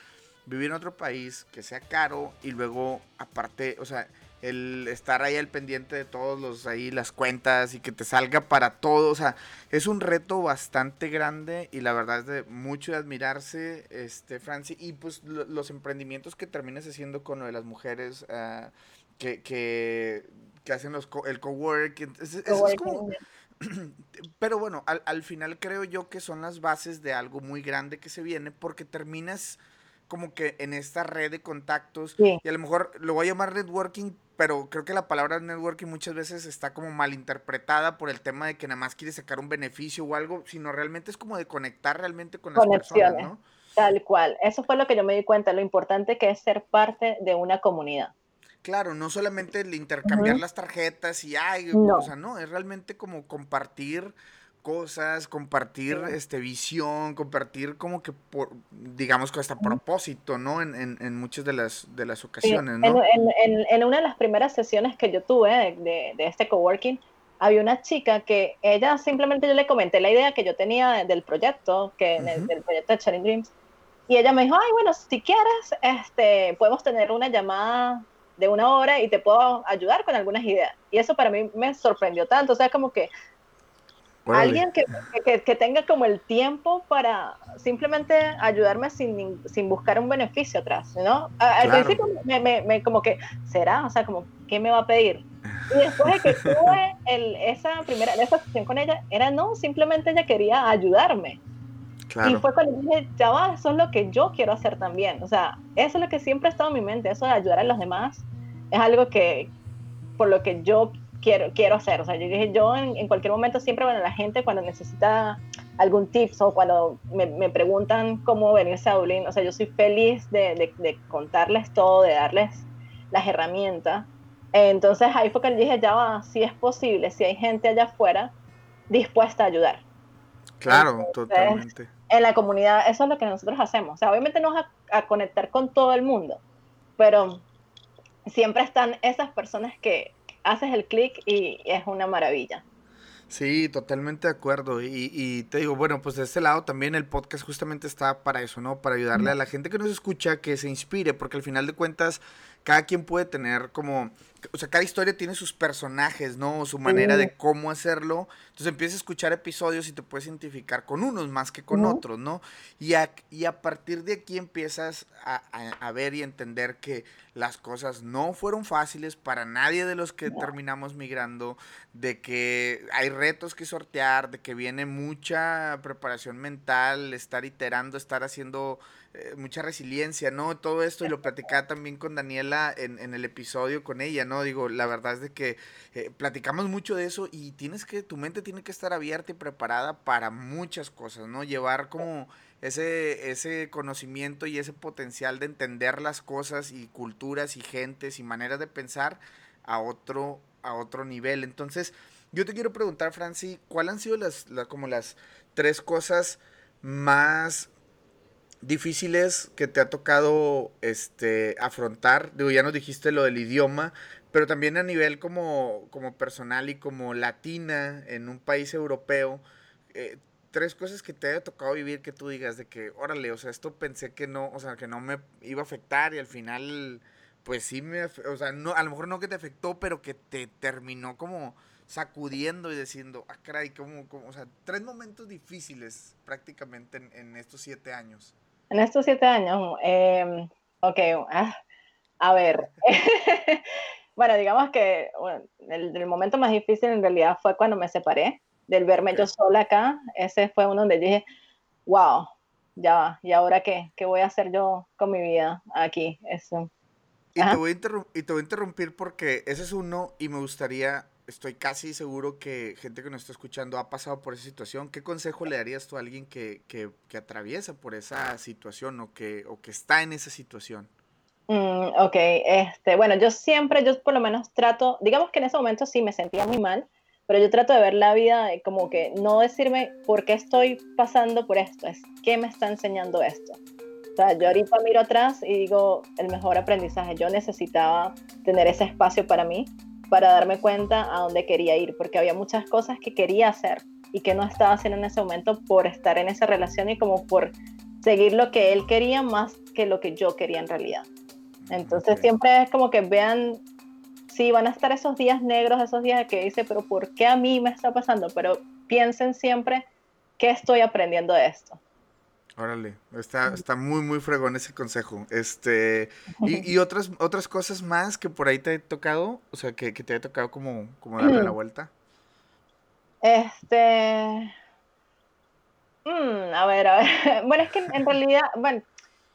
vivir en otro país que sea caro y luego, aparte, o sea, el estar ahí al pendiente de todos los ahí las cuentas y que te salga para todo, o sea, es un reto bastante grande y la verdad es de mucho de admirarse, este, Franci, y pues los emprendimientos que terminas haciendo con lo de las mujeres ah, que, que, que, hacen los el cowork, es, es, es como pero bueno, al, al, final creo yo que son las bases de algo muy grande que se viene porque terminas como que en esta red de contactos y a lo mejor lo voy a llamar networking, pero creo que la palabra networking muchas veces está como malinterpretada por el tema de que nada más quieres sacar un beneficio o algo, sino realmente es como de conectar realmente con las personas, ¿no? Tal cual, eso fue lo que yo me di cuenta, lo importante que es ser parte de una comunidad. Claro, no solamente el intercambiar las tarjetas y ay, o sea, no, es realmente como compartir cosas, compartir este visión, compartir como que por, digamos hasta propósito, ¿no? En, en, en, muchas de las, de las ocasiones, ¿no? En, en, una de las primeras sesiones que yo tuve de, de, este coworking, había una chica que ella simplemente yo le comenté la idea que yo tenía del proyecto, que del proyecto de Sharing Dreams, y ella me dijo, ay, bueno, si quieres, este, podemos tener una llamada de una hora y te puedo ayudar con algunas ideas. Y eso para mí me sorprendió tanto, o sea, como que alguien que, que, tenga como el tiempo para simplemente ayudarme sin, sin buscar un beneficio atrás, ¿no? Al principio me, me, como que, ¿será? O sea, como, ¿qué me va a pedir? Y después de que tuve el, esa primera esa sesión con ella, era no, simplemente ella quería ayudarme. Y fue cuando dije, ya va, eso es lo que yo quiero hacer también. O sea, eso es lo que siempre ha estado en mi mente, eso de ayudar a los demás es algo que, por lo que yo quiero, quiero hacer. O sea, yo dije, yo en, cualquier momento siempre, bueno, la gente cuando necesita algún tips o cuando me, me, preguntan cómo venirse a Dublín, o sea, yo soy feliz de, de, contarles todo, de darles las herramientas. Entonces ahí fue que dije, ya va, si es posible, si hay gente allá afuera dispuesta a ayudar. Claro, totalmente. En la comunidad, eso es lo que nosotros hacemos. O sea, obviamente no es a, a conectar con todo el mundo, pero siempre están esas personas que haces el clic y es una maravilla. Sí, totalmente de acuerdo. Y, y, te digo, bueno, pues de este lado también el podcast justamente está para eso, ¿no? Para ayudarle a la gente que nos escucha que se inspire, porque al final de cuentas cada quien puede tener como, o sea, cada historia tiene sus personajes, ¿no? Su manera de cómo hacerlo. Entonces empiezas a escuchar episodios y te puedes identificar con unos más que con otros, ¿no? Y a, y a partir de aquí empiezas a, a, ver y entender que las cosas no fueron fáciles para nadie de los que terminamos migrando, de que hay retos que sortear, de que viene mucha preparación mental, estar iterando, estar haciendo eh, mucha resiliencia, ¿no? Todo esto, y lo platicaba también con Daniela en, en el episodio con ella, ¿no? Digo, la verdad es de que eh, platicamos mucho de eso y tienes que, tu mente tiene que estar abierta y preparada para muchas cosas, ¿no? Llevar como ese, ese conocimiento y ese potencial de entender las cosas y culturas y gentes y maneras de pensar a otro, a otro nivel. Entonces, yo te quiero preguntar, Franci, ¿cuáles han sido las, las, como las tres cosas más difíciles que te ha tocado este, afrontar? Digo, ya nos dijiste lo del idioma, pero también a nivel como, como personal y como latina en un país europeo, eh, tres cosas que te haya tocado vivir que tú digas de que, órale, o sea, esto pensé que no, o sea, que no me iba a afectar y al final, pues sí me, o sea, no, a lo mejor no que te afectó, pero que te terminó como sacudiendo y diciendo, ah, caray, como, o sea, tres momentos difíciles prácticamente en, estos siete años. En estos siete años, eh, ok, ah, a ver, bueno, digamos que el, momento más difícil en realidad fue cuando me separé, del verme yo sola acá, ese fue uno donde dije, wow, ya ¿y ahora qué? ¿Qué voy a hacer yo con mi vida aquí? Eso. Y te, voy y te voy a interrumpir porque ese es uno y me gustaría estoy casi seguro que gente que nos está escuchando ha pasado por esa situación. ¿Qué consejo le darías tú a alguien que, que, atraviesa por esa situación o que, o que está en esa situación? Mm, ok, este, bueno, yo siempre, yo por lo menos trato, digamos que en ese momento sí me sentía muy mal, pero yo trato de ver la vida como que no decirme por qué estoy pasando por esto, es qué me está enseñando esto. O sea, yo ahorita miro atrás y digo, el mejor aprendizaje, yo necesitaba tener ese espacio para mí para darme cuenta a dónde quería ir, porque había muchas cosas que quería hacer y que no estaba haciendo en ese momento por estar en esa relación y como por seguir lo que él quería más que lo que yo quería en realidad. Entonces siempre es como que vean, sí, van a estar esos días negros, esos días que dice, pero ¿por qué a mí me está pasando? Pero piensen siempre, ¿qué estoy aprendiendo de esto? Órale, está, está muy, muy fregón ese consejo. Este, y, y, otras, otras cosas más que por ahí te he tocado, o sea, que, que te haya tocado como, como darle la vuelta. Este, mm, a ver, a ver. Bueno, es que en realidad, bueno,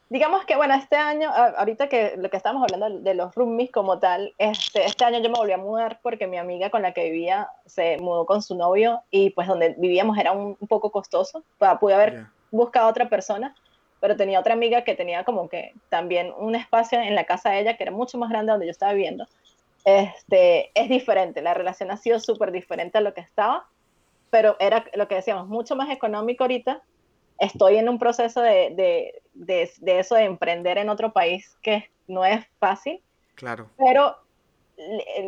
digamos que, bueno, este año, ahorita que lo que estamos hablando de los roomies como tal, este, este año yo me volví a mudar porque mi amiga con la que vivía se mudó con su novio y pues donde vivíamos era un, poco costoso. pude haber buscado otra persona, pero tenía otra amiga que tenía como que también un espacio en la casa de ella que era mucho más grande donde yo estaba viviendo. Este, es diferente, la relación ha sido súper diferente a lo que estaba, pero era lo que decíamos, mucho más económico ahorita. Estoy en un proceso de, de, de, de eso de emprender en otro país que no es fácil. Claro. Pero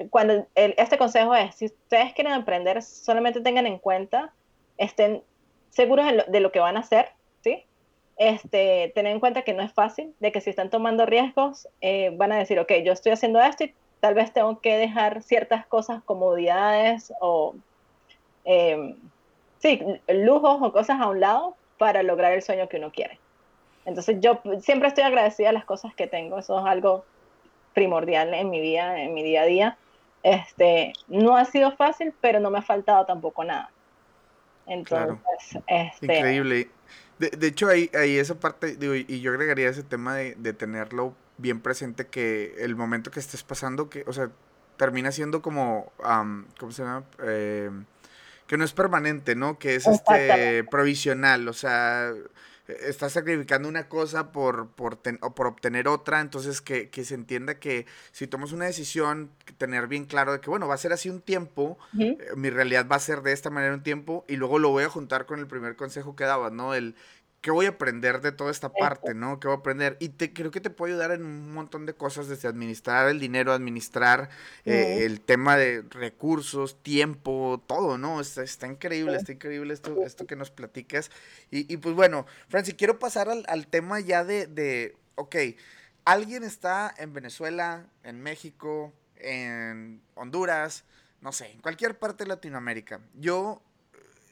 cuando este consejo es, si ustedes quieren emprender, solamente tengan en cuenta, estén seguros de lo, que van a hacer. Este, tener en cuenta que no es fácil, de que si están tomando riesgos, eh, van a decir, ok, yo estoy haciendo esto y tal vez tengo que dejar ciertas cosas, comodidades o, em, sí, lujos o cosas a un lado para lograr el sueño que uno quiere. Entonces yo siempre estoy agradecida a las cosas que tengo, eso es algo primordial en mi vida, en mi día a día. Este, no ha sido fácil, pero no me ha faltado tampoco nada. Entonces, este... Increíble. De, hecho, ahí, ahí esa parte, digo, y yo agregaría ese tema de, tenerlo bien presente, que el momento que estés pasando, que, o sea, termina siendo como, ¿cómo se llama? Eh, que no es permanente, ¿no? Que es este provisional, o sea, estás sacrificando una cosa por, por, por obtener otra, entonces que, se entienda que si tomas una decisión, tener bien claro de que, bueno, va a ser así un tiempo, eh, mi realidad va a ser de esta manera un tiempo, y luego lo voy a juntar con el primer consejo que dabas, ¿no? El ¿qué voy a aprender de toda esta parte, no? ¿Qué voy a aprender? Y te, creo que te puede ayudar en un montón de cosas, desde administrar el dinero, administrar eh, el tema de recursos, tiempo, todo, ¿no? Está, está increíble, está increíble esto, esto que nos platicas. Y, y pues bueno, Francis, quiero pasar al, al tema ya de, de, ok, alguien está en Venezuela, en México, en Honduras, no sé, en cualquier parte de Latinoamérica. Yo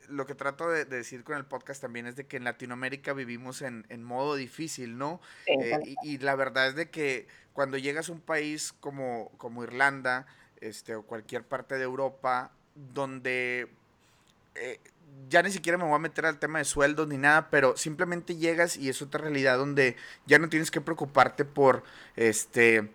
lo que trato de, decir con el podcast también es de que en Latinoamérica vivimos en, modo difícil, ¿no? Eh, y, la verdad es de que cuando llegas a un país como, como Irlanda este, o cualquier parte de Europa, donde eh, ya ni siquiera me voy a meter al tema de sueldos ni nada, pero simplemente llegas y es otra realidad donde ya no tienes que preocuparte por, este,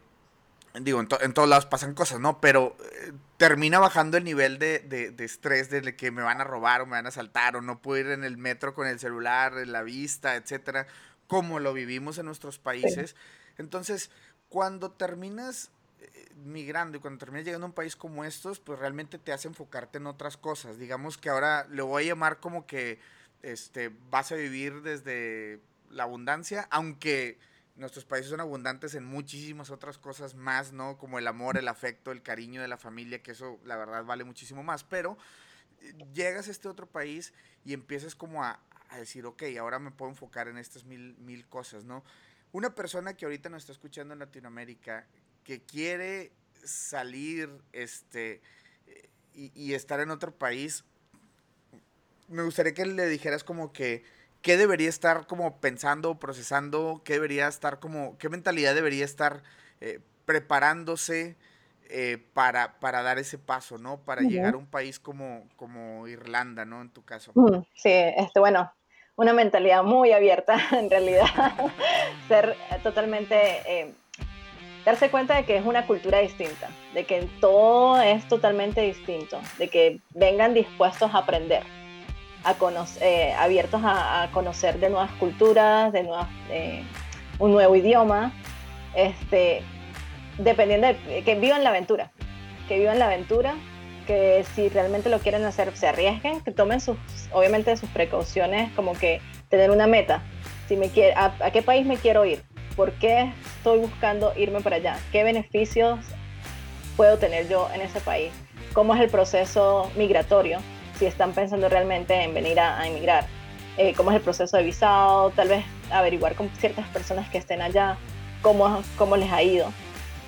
digo, en, en todos lados pasan cosas, ¿no? Pero eh, termina bajando el nivel de, de, estrés de que me van a robar o me van a saltar o no puedo ir en el metro con el celular, en la vista, etcétera, como lo vivimos en nuestros países. Entonces, cuando terminas eh, migrando y cuando terminas llegando a un país como estos, pues realmente te hace enfocarte en otras cosas. Digamos que ahora le voy a llamar como que este, vas a vivir desde la abundancia, aunque nuestros países son abundantes en muchísimas otras cosas más, ¿no? Como el amor, el afecto, el cariño de la familia, que eso la verdad vale muchísimo más, pero eh, llegas a este otro país y empiezas como a, decir, ok, ahora me puedo enfocar en estas mil, mil cosas, ¿no? Una persona que ahorita nos está escuchando en Latinoamérica, que quiere salir este, y, y estar en otro país, me gustaría que le dijeras como que qué debería estar como pensando, procesando, qué debería estar como, qué mentalidad debería estar eh, preparándose eh, para, para dar ese paso, ¿no? Para llegar a un país como, como Irlanda, ¿no? En tu caso. Sí, este, bueno, una mentalidad muy abierta en realidad, ser totalmente, eh, darse cuenta de que es una cultura distinta, de que todo es totalmente distinto, de que vengan dispuestos a aprender a conocer, eh, abiertos a, conocer de nuevas culturas, de nuevas, eh, un nuevo idioma, este, dependiendo de que vivan la aventura, que vivan la aventura, que si realmente lo quieren hacer se arriesguen, que tomen sus, obviamente sus precauciones, como que tener una meta, si me quiere, a, a qué país me quiero ir, por qué estoy buscando irme para allá, qué beneficios puedo tener yo en ese país, cómo es el proceso migratorio, si están pensando realmente en venir a, emigrar, eh, cómo es el proceso de visado, tal vez averiguar con ciertas personas que estén allá cómo, cómo les ha ido.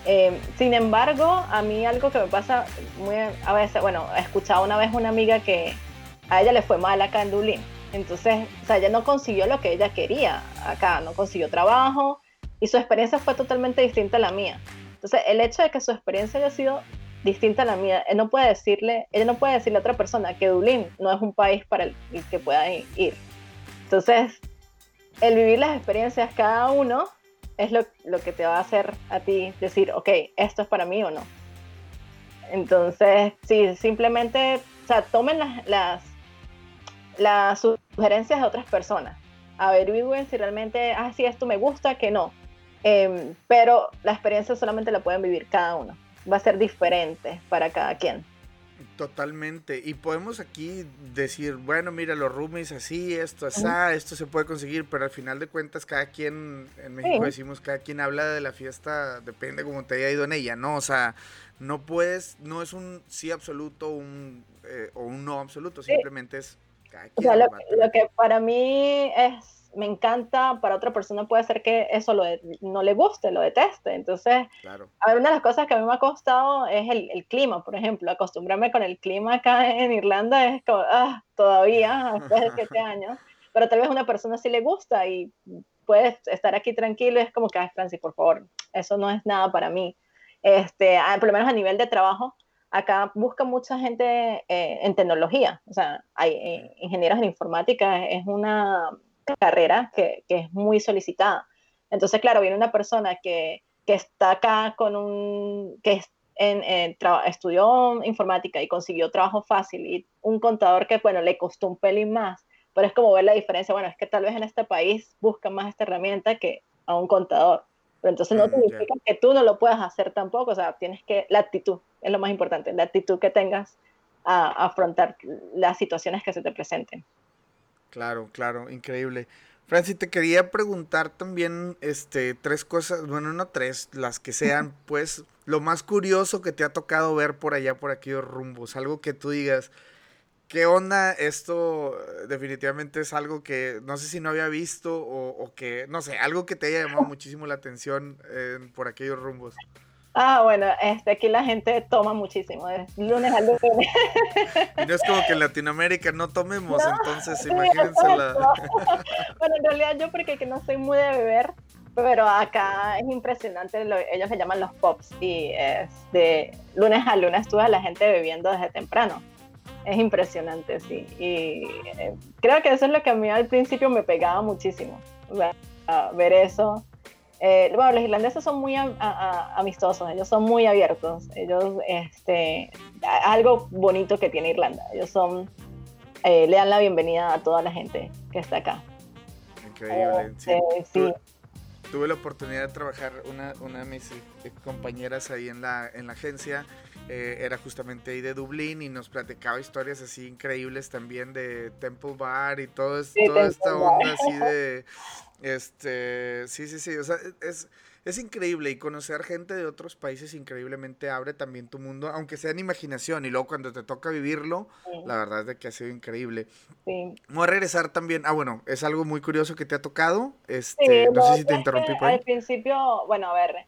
Eh, sin embargo, a mí algo que me pasa muy a veces, bueno, he escuchado una vez una amiga que a ella le fue mal acá en Dublín. Entonces, o sea, ella no consiguió lo que ella quería acá, no consiguió trabajo y su experiencia fue totalmente distinta a la mía. Entonces, el hecho de que su experiencia haya sido distinta a la mía. Él no puede decirle, ella no puede decirle a otra persona que Dublín no es un país para el, que pueda ir. Entonces, el vivir las experiencias cada uno es lo, lo, que te va a hacer a ti decir, ok, esto es para mí o no. Entonces, sí, simplemente, o sea, tomen las, las, las sugerencias de otras personas. Averigüen si realmente, ah, sí, esto me gusta, que no. Eh, pero la experiencia solamente la pueden vivir cada uno va a ser diferente para cada quien. Totalmente. Y podemos aquí decir, bueno, mira, los roomies así, esto así, esto se puede conseguir, pero al final de cuentas cada quien, en México decimos, cada quien habla de la fiesta, depende cómo te haya ido en ella, ¿no? O sea, no puedes, no es un sí absoluto un, eh, o un no absoluto, simplemente es cada quien. O sea, lo que para mí es me encanta, para otra persona puede ser que eso lo no le guste, lo deteste. Entonces, a ver, una de las cosas que a mí me ha costado es el, el, clima, por ejemplo, acostumbrarme con el clima acá en Irlanda es como, ah, todavía, después de siete años, pero tal vez a una persona sí le gusta y puedes estar aquí tranquilo, es como que, ay, Francis, por favor, eso no es nada para mí. Este, por lo menos a nivel de trabajo, acá busca mucha gente eh, en tecnología, o sea, hay eh, ingenieros en informática, es una carrera que, que, es muy solicitada. Entonces, claro, viene una persona que, que está acá con un, que en, estudió informática y consiguió trabajo fácil y un contador que, bueno, le costó un pelín más, pero es como ver la diferencia, bueno, es que tal vez en este país buscan más esta herramienta que a un contador. Pero entonces no mm, significa que tú no lo puedas hacer tampoco, o sea, tienes que, la actitud es lo más importante, la actitud que tengas a afrontar las situaciones que se te presenten. Claro, claro, increíble. Francis, te quería preguntar también este, tres cosas, bueno, no tres, las que sean, pues, lo más curioso que te ha tocado ver por allá, por aquellos rumbos, algo que tú digas, ¿qué onda? Esto definitivamente es algo que no sé si no había visto o, que, no sé, algo que te haya llamado muchísimo la atención por aquellos rumbos. Ah, bueno, este, aquí la gente toma muchísimo, de lunes a lunes. Y no es como que en Latinoamérica no tomemos, entonces imagínense la... bueno, en realidad yo porque que no soy muy de beber, pero acá es impresionante, ellos se llaman los pops y es de lunes a lunes tú la gente bebiendo desde temprano. Es impresionante, sí. Y eh, creo que eso es lo que a mí al principio me pegaba muchísimo, ver eso eh, bueno, los irlandeses son muy amistosos, ellos son muy abiertos, ellos, este, algo bonito que tiene Irlanda, ellos son, eh, le dan la bienvenida a toda la gente que está acá. Increíble, sí. Este, tuve la oportunidad de trabajar, una, una de mis eh, compañeras ahí en la, en la agencia, era justamente ahí de Dublín y nos platicaba historias así increíbles también de Temple Bar y todo, toda esta onda así de Este, sí, sí, sí, o sea, es, es increíble y conocer gente de otros países increíblemente abre también tu mundo, aunque sea en imaginación y luego cuando te toca vivirlo, la verdad es de que ha sido increíble. Sí. Voy a regresar también, ah bueno, es algo muy curioso que te ha tocado, este, no sé si te interrumpí por ahí. Al principio, bueno, a ver,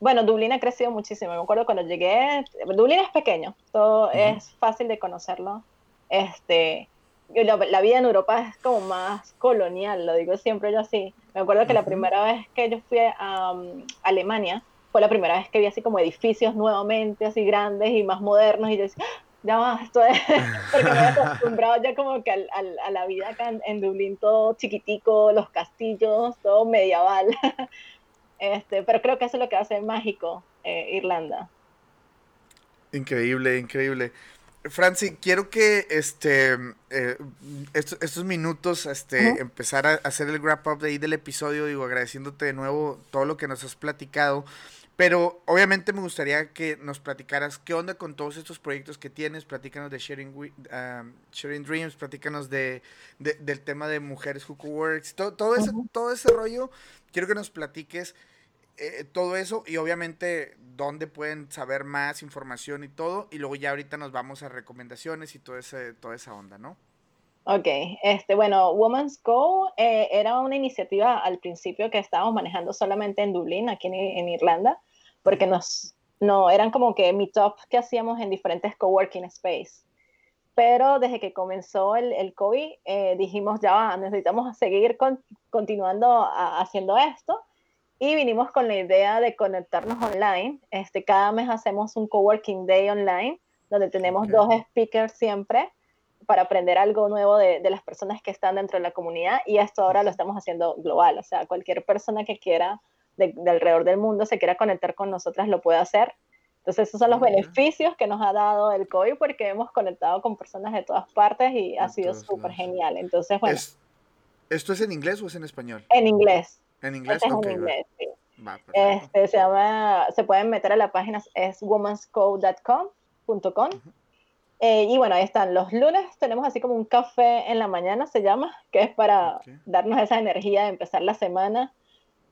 bueno, Dublín ha crecido muchísimo, me acuerdo cuando llegué, Dublín es pequeño, todo es fácil de conocerlo, este, la, vida en Europa es como más colonial, lo digo siempre yo así. Me acuerdo que la primera vez que yo fui a um, Alemania fue la primera vez que vi así como edificios nuevamente, así grandes y más modernos, y yo decía, ¡Ah! ya va, esto es, porque me he acostumbrado ya como que al, a la vida acá en, Dublín, todo chiquitico, los castillos, todo medieval. Este, pero creo que eso es lo que hace mágico eh, Irlanda. Increíble, increíble. Franci, quiero que este eh, estos, minutos este, empezar a hacer el wrap up de ahí del episodio, digo, agradeciéndote de nuevo todo lo que nos has platicado. Pero obviamente me gustaría que nos platicaras qué onda con todos estos proyectos que tienes. Platícanos de Sharing, um, Sharing Dreams, platícanos de, del tema de Mujeres Who Works, todo, todo, ese, todo ese rollo. Quiero que nos platiques eh, todo eso y obviamente dónde pueden saber más información y todo. Y luego ya ahorita nos vamos a recomendaciones y todo ese, toda esa onda, ¿no? Ok, este, bueno, Women's Go eh, era una iniciativa al principio que estábamos manejando solamente en Dublín, aquí en, Irlanda, porque nos, no, eran como que meetups que hacíamos en diferentes coworking space. Pero desde que comenzó el, el COVID, eh, dijimos, ya necesitamos seguir continuando haciendo esto y vinimos con la idea de conectarnos online. Este, cada mes hacemos un coworking day online, donde tenemos dos speakers siempre para aprender algo nuevo de, de, las personas que están dentro de la comunidad y esto ahora lo estamos haciendo global, o sea, cualquier persona que quiera de, alrededor del mundo se quiera conectar con nosotras lo puede hacer. Entonces esos son los beneficios que nos ha dado el COVID porque hemos conectado con personas de todas partes y ha sido súper genial. Entonces, bueno. ¿Esto es en inglés o es en español? En inglés. ¿En inglés? este, se llama, se pueden meter a la página, es womanscode.com.com. Eh, y bueno, ahí están. Los lunes tenemos así como un café en la mañana, se llama, que es para darnos esa energía de empezar la semana.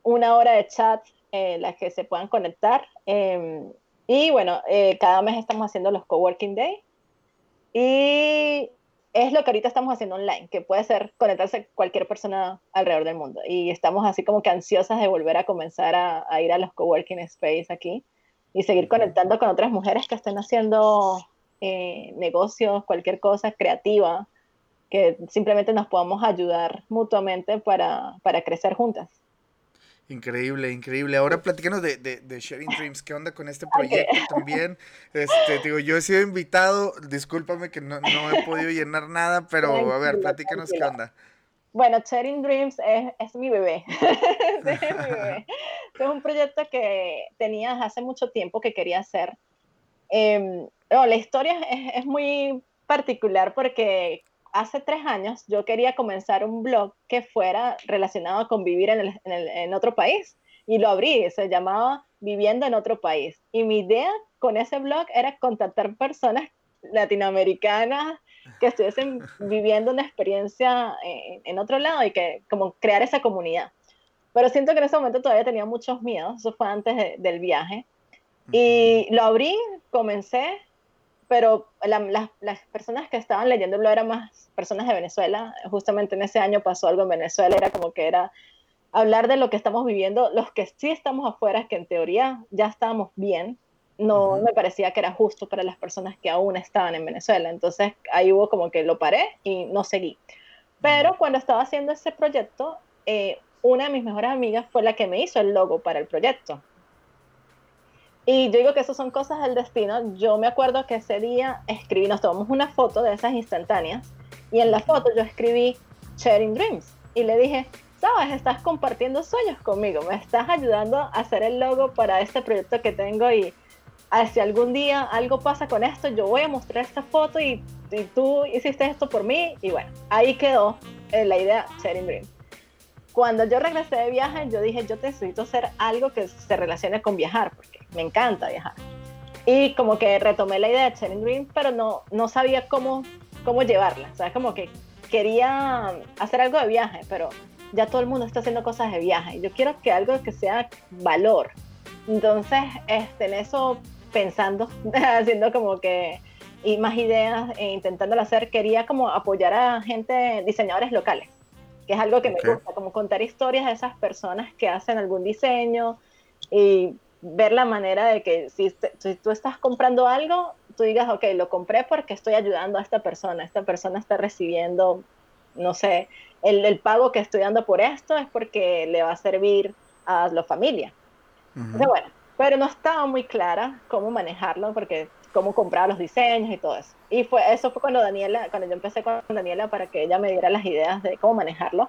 Una hora de chat en eh, la que se puedan conectar. Em, y bueno, eh, cada mes estamos haciendo los coworking day. Y es lo que ahorita estamos haciendo online, que puede ser conectarse cualquier persona alrededor del mundo. Y estamos así como que ansiosas de volver a comenzar a, ir a los coworking space aquí y seguir conectando con otras mujeres que estén haciendo eh, negocios, cualquier cosa creativa, que simplemente nos podamos ayudar mutuamente para, para crecer juntas. Increíble, increíble. Ahora platícanos de, de, Sharing Dreams. ¿Qué onda con este proyecto también? Este, digo, yo he sido invitado, discúlpame que no, he podido llenar nada, pero a ver, platícanos qué onda. Bueno, Sharing Dreams es, es mi bebé. es mi bebé. Es un proyecto que tenía hace mucho tiempo que quería hacer. Eh, la historia es, es muy particular porque hace tres años yo quería comenzar un blog que fuera relacionado con vivir en, en, otro país y lo abrí, se llamaba Viviendo en otro país. Y mi idea con ese blog era contactar personas latinoamericanas que estuviesen viviendo una experiencia en, otro lado y que como crear esa comunidad. Pero siento que en ese momento todavía tenía muchos miedos, eso fue antes del viaje. Y lo abrí, comencé, pero las personas que estaban leyendo el blog eran más personas de Venezuela. Justamente en ese año pasó algo en Venezuela, era como que era hablar de lo que estamos viviendo, los que sí estamos afuera, que en teoría ya estábamos bien, no me parecía que era justo para las personas que aún estaban en Venezuela. Entonces ahí hubo como que lo paré y no seguí. Pero cuando estaba haciendo ese proyecto, eh, una de mis mejores amigas fue la que me hizo el logo para el proyecto. Y yo digo que eso son cosas del destino. Yo me acuerdo que ese día escribí, nos tomamos una foto de esas instantáneas y en la foto yo escribí Sharing Dreams y le dije, sabes, estás compartiendo sueños conmigo, me estás ayudando a hacer el logo para este proyecto que tengo y si algún día algo pasa con esto, yo voy a mostrar esta foto y, y tú hiciste esto por mí y bueno, ahí quedó eh, la idea Sharing Dreams cuando yo regresé de viaje, yo dije, yo necesito hacer algo que se relacione con viajar, porque me encanta viajar. Y como que retomé la idea de Sharing Dream, pero no, no sabía cómo, cómo llevarla. O sea, como que quería hacer algo de viaje, pero ya todo el mundo está haciendo cosas de viaje. Yo quiero que algo que sea valor. Entonces, este, en eso pensando, haciendo como que y más ideas e intentándolo hacer, quería como apoyar a gente, diseñadores locales, que es algo que me gusta, como contar historias de esas personas que hacen algún diseño y ver la manera de que si, si tú estás comprando algo, tú digas, ok, lo compré porque estoy ayudando a esta persona, esta persona está recibiendo, no sé, el, el pago que estoy dando por esto es porque le va a servir a la familia. bueno, pero no estaba muy clara cómo manejarlo porque cómo comprar los diseños y todo eso. Y fue, eso fue cuando Daniela, cuando yo empecé con Daniela para que ella me diera las ideas de cómo manejarlo.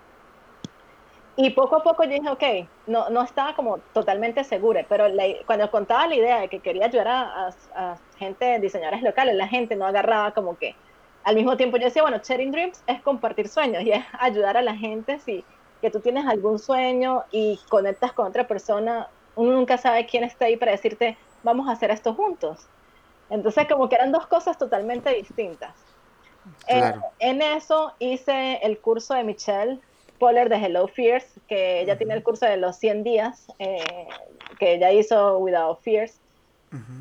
Y poco a poco yo dije, ok, no, no estaba como totalmente segura, pero cuando contaba la idea de que quería ayudar a, a, gente, diseñadores locales, la gente no agarraba como que al mismo tiempo yo decía, bueno, sharing dreams es compartir sueños y es ayudar a la gente si que tú tienes algún sueño y conectas con otra persona, uno nunca sabe quién está ahí para decirte, vamos a hacer esto juntos. Entonces, como que eran dos cosas totalmente distintas. Eh, en eso hice el curso de Michelle Poller de Hello Fears, que ella tiene el curso de los 100 días, eh, que ella hizo Without Fears.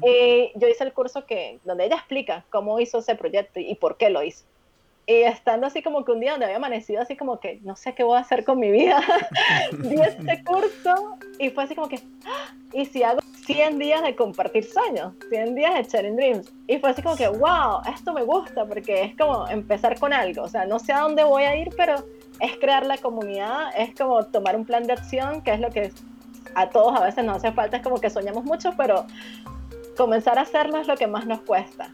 Y yo hice el curso que, donde ella explica cómo hizo ese proyecto y por qué lo hizo. Y estando así como que un día donde había amanecido así como que no sé qué voy a hacer con mi vida, di este curso y fue así como que, ¡Ah! ¿y si hago 100 días de compartir sueños? 100 días de sharing dreams. Y fue así como que, wow, esto me gusta porque es como empezar con algo. O sea, no sé a dónde voy a ir, pero es crear la comunidad, es como tomar un plan de acción, que es lo que a todos a veces nos hace falta, es como que soñamos mucho, pero comenzar a hacerlo es lo que más nos cuesta.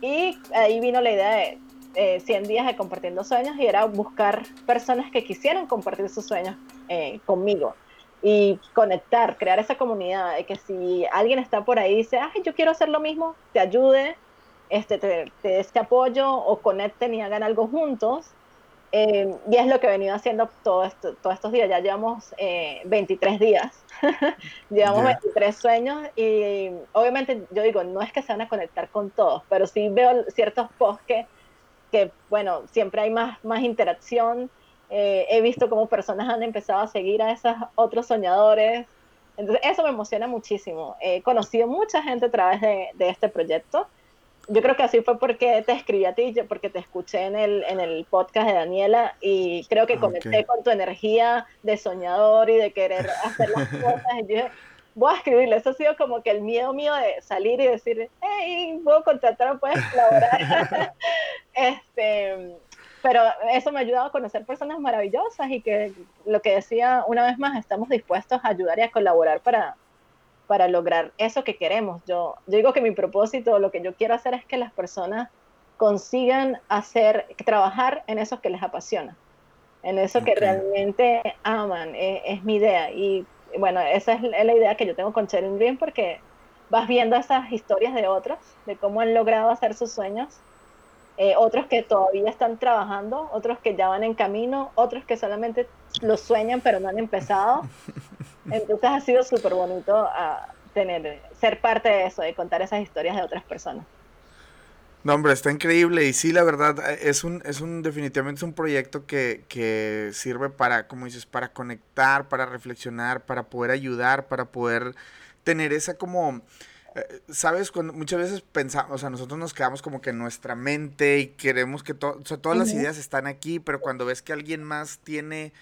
Y ahí vino la idea de 100 eh, días de compartiendo sueños y era buscar personas que quisieran compartir sus sueños eh, conmigo y conectar, crear esa comunidad, de que si alguien está por ahí y dice, ay, yo quiero hacer lo mismo, te ayude, este, te, te dé este apoyo o conecten y hagan algo juntos. Eh, y es lo que he venido haciendo todo esto, todos estos días. Ya llevamos 23 días, llevamos 23 sueños y obviamente yo digo, no es que se van a conectar con todos, pero sí veo ciertos posts que que, bueno, siempre hay más, más interacción. Eh, he visto cómo personas han empezado a seguir a esos otros soñadores. Entonces, eso me emociona muchísimo. He conocido mucha gente a través de, de este proyecto. Yo creo que así fue porque te escribí a ti, porque te escuché en el, en el podcast de Daniela y creo que conecté con tu energía de soñador y de querer hacer las cosas. Y dije, voy a escribirle. Eso ha sido como que el miedo mío de salir y decir, hey, puedo contratar, puedes colaborar. este, pero eso me ha ayudado a conocer personas maravillosas y que lo que decía una vez más, estamos dispuestos a ayudar y a colaborar para, para lograr eso que queremos. Yo, yo digo que mi propósito, lo que yo quiero hacer es que las personas consigan hacer, trabajar en eso que les apasiona, en eso que realmente aman, es, es mi idea. Y bueno, esa es la idea que yo tengo con Sharing Dream porque vas viendo esas historias de otros, de cómo han logrado hacer sus sueños, eh, otros que todavía están trabajando, otros que ya van en camino, otros que solamente los sueñan pero no han empezado. Entonces ha sido súper bonito a ah, tener, ser parte de eso, de contar esas historias de otras personas. No, hombre, está increíble. Y sí, la verdad, es un, es un, definitivamente es un proyecto que, que sirve para, como dices, para conectar, para reflexionar, para poder ayudar, para poder tener esa como, eh, sabes, cuando muchas veces pensamos, o sea, nosotros nos quedamos como que en nuestra mente y queremos que o sea, todas las ideas están aquí, pero cuando ves que alguien más tiene